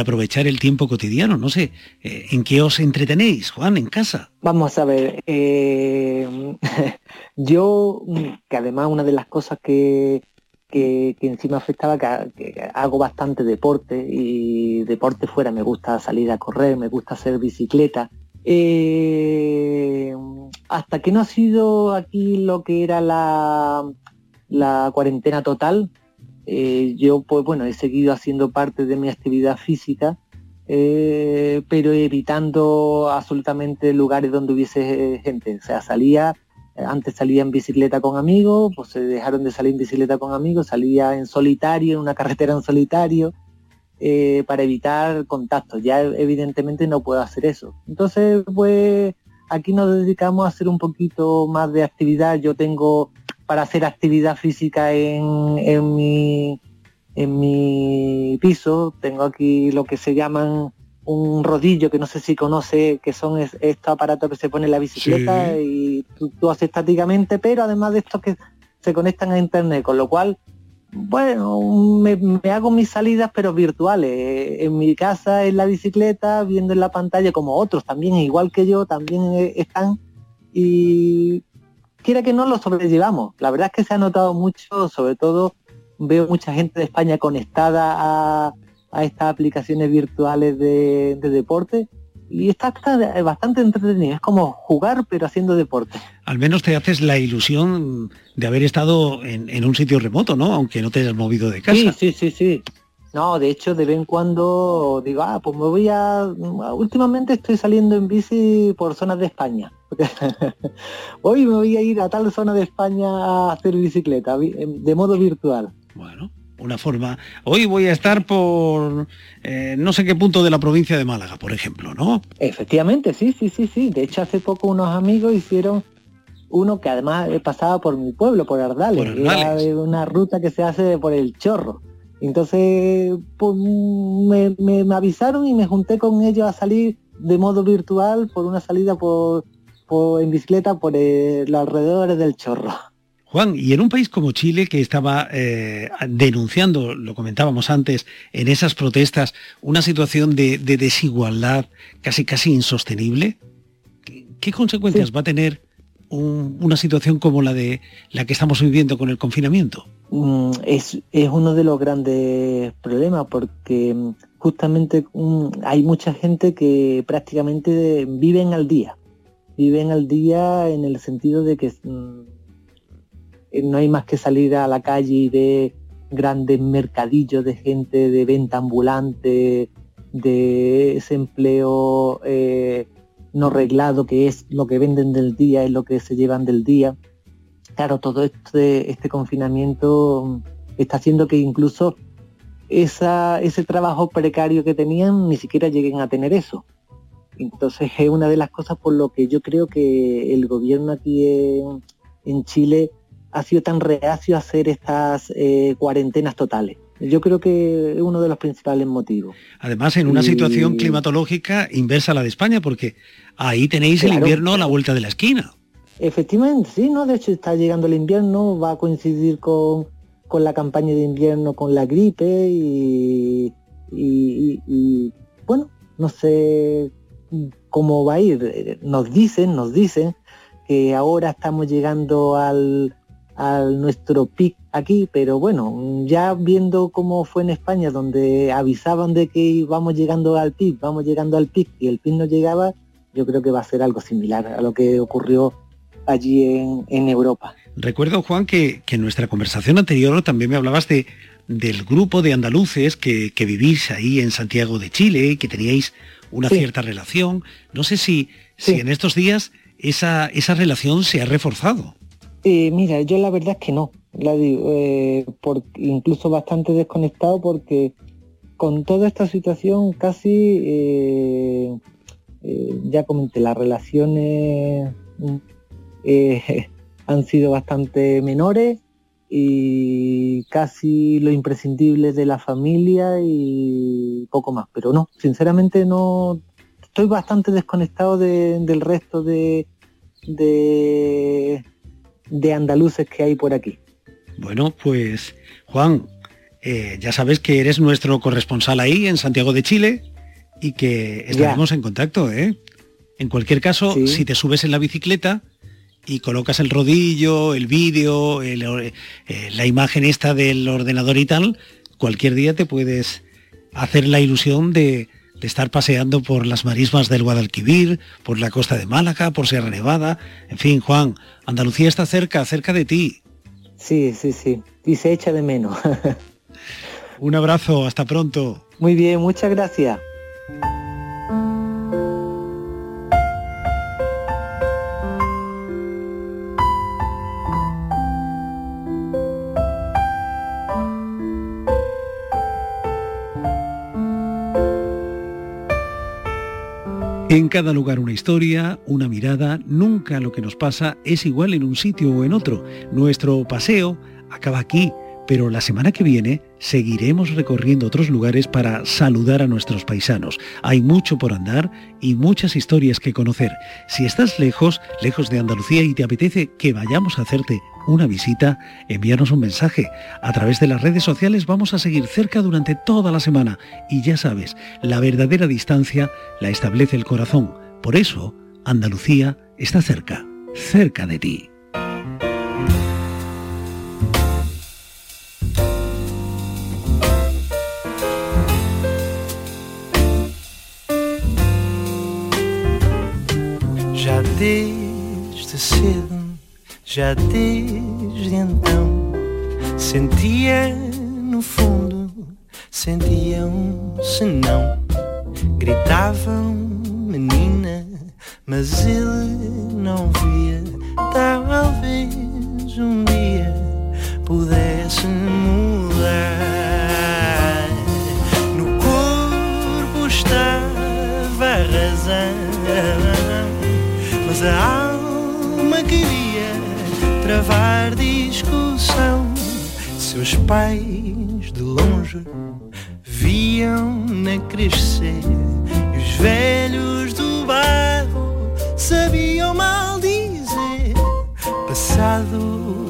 aprovechar el tiempo cotidiano, no sé, eh, ¿en qué os entretenéis, Juan, en casa? Vamos a ver, eh, yo, que además una de las cosas que, que, encima afectaba, que, hago bastante deporte y deporte fuera, me gusta salir a correr, me gusta hacer bicicleta. Eh, hasta que no ha sido aquí lo que era la, la cuarentena total, eh, yo pues bueno, he seguido haciendo parte de mi actividad física, eh, pero evitando absolutamente lugares donde hubiese gente. O sea, salía, antes salía en bicicleta con amigos, pues se dejaron de salir en bicicleta con amigos, salía en solitario, en una carretera en solitario, eh, para evitar contactos. Ya evidentemente no puedo hacer eso. Entonces, pues aquí nos dedicamos a hacer un poquito más de actividad. Yo tengo para hacer actividad física en, mi, en mi piso. Tengo aquí lo que se llaman un rodillo, que no sé si conoce, que son estos aparatos que se pone en la bicicleta y tú, haces estáticamente, pero además de estos que se conectan a internet, con lo cual, bueno, me, hago mis salidas pero virtuales, en mi casa, en la bicicleta, viendo en la pantalla, como otros también, igual que yo, también eh, están, y quiera que no lo sobrellevamos. La verdad es que se ha notado mucho, sobre todo veo mucha gente de España conectada a, estas aplicaciones virtuales de, deporte y está, bastante entretenido. Es como jugar pero haciendo deporte. Al menos te haces la ilusión de haber estado en, en un sitio remoto, ¿no? Aunque no te hayas movido de casa. Sí, sí, sí, sí. No, de hecho, de vez en cuando digo, ah, pues me voy a... Últimamente estoy saliendo en bici por zonas de España. Hoy me voy a ir a tal zona de España a hacer bicicleta, de modo virtual. Bueno, una forma... Hoy voy a estar por eh, no sé qué punto de la provincia de Málaga, por ejemplo, ¿no? Efectivamente, sí, sí, sí, sí. De hecho, hace poco unos amigos hicieron uno que además pasaba por mi pueblo, por Ardales. Por Ardales. Era una ruta que se hace por el Chorro. Entonces pues, me, avisaron y me junté con ellos a salir de modo virtual por una salida por, en bicicleta por los alrededores del chorro. Juan, y en un país como Chile que estaba eh, denunciando, lo comentábamos antes, en esas protestas, una situación de, desigualdad casi casi insostenible, ¿qué, ¿qué consecuencias va a tener una situación como la de la que estamos viviendo con el confinamiento? Mm, es, es, uno de los grandes problemas porque mm, justamente mm, hay mucha gente que prácticamente viven al día. Viven al día en el sentido de que no hay más que salir a la calle y ver grandes mercadillos de gente de venta ambulante, de ese empleo eh, no reglado que es lo que venden del día, es lo que se llevan del día. Claro, todo este, este confinamiento está haciendo que incluso esa, ese trabajo precario que tenían ni siquiera lleguen a tener eso. Entonces es una de las cosas por lo que yo creo que el gobierno aquí en Chile ha sido tan reacio a hacer estas eh, cuarentenas totales. Yo creo que es uno de los principales motivos. Además, en una situación climatológica inversa a la de España, porque ahí tenéis el invierno a la vuelta de la esquina. Efectivamente, sí, ¿no? De hecho, está llegando el invierno, va a coincidir con, la campaña de invierno, con la gripe y, y, bueno, no sé cómo va a ir. Nos dicen, nos dicen que ahora estamos llegando al, a nuestro pic aquí, pero bueno, ya viendo cómo fue en España, donde avisaban de que íbamos llegando al pic, vamos llegando al pic y el pic no llegaba, yo creo que va a ser algo similar a lo que ocurrió allí en, Europa. Recuerdo, Juan, que, en nuestra conversación anterior también me hablabas de, del grupo de andaluces que, vivís ahí en Santiago de Chile y que teníais una cierta relación. No sé si, si en estos días esa, esa relación se ha reforzado. Eh, mira, yo la verdad es que no, la digo, eh, incluso bastante desconectado porque con toda esta situación casi, eh, ya comenté, las relaciones han sido bastante menores y casi lo imprescindible de la familia y poco más, pero no, sinceramente no, estoy bastante desconectado del resto de, de de andaluces que hay por aquí. Bueno, pues Juan, eh, ya sabes que eres nuestro corresponsal ahí en Santiago de Chile y que estaremos en contacto. ¿eh? En cualquier caso, si te subes en la bicicleta y colocas el rodillo, el vídeo, eh, la imagen esta del ordenador y tal, cualquier día te puedes hacer la ilusión de, de estar paseando por las marismas del Guadalquivir, por la costa de Málaga, por Sierra Nevada. En fin, Juan, Andalucía está cerca, cerca de ti. Sí, sí, sí. Y se echa de menos. Un abrazo, hasta pronto. Muy bien, muchas gracias. En cada lugar una historia, una mirada, nunca lo que nos pasa es igual en un sitio o en otro. Nuestro paseo acaba aquí, pero la semana que viene seguiremos recorriendo otros lugares para saludar a nuestros paisanos. Hay mucho por andar y muchas historias que conocer. Si estás lejos, lejos de Andalucía y te apetece que vayamos a hacerte una visita, envíanos un mensaje. A través de las redes sociales vamos a seguir cerca durante toda la semana y ya sabes, la verdadera distancia la establece el corazón. Por eso, Andalucía está cerca, cerca de ti. Desde cedo, já desde então, sentia no fundo, sentia um senão. Gritavam, menina, mas ele não via. Talvez um dia pudesse mudar. mas a alma queria travar discussão. Seus pais de longe viam-na crescer e os velhos do bairro sabiam mal dizer passado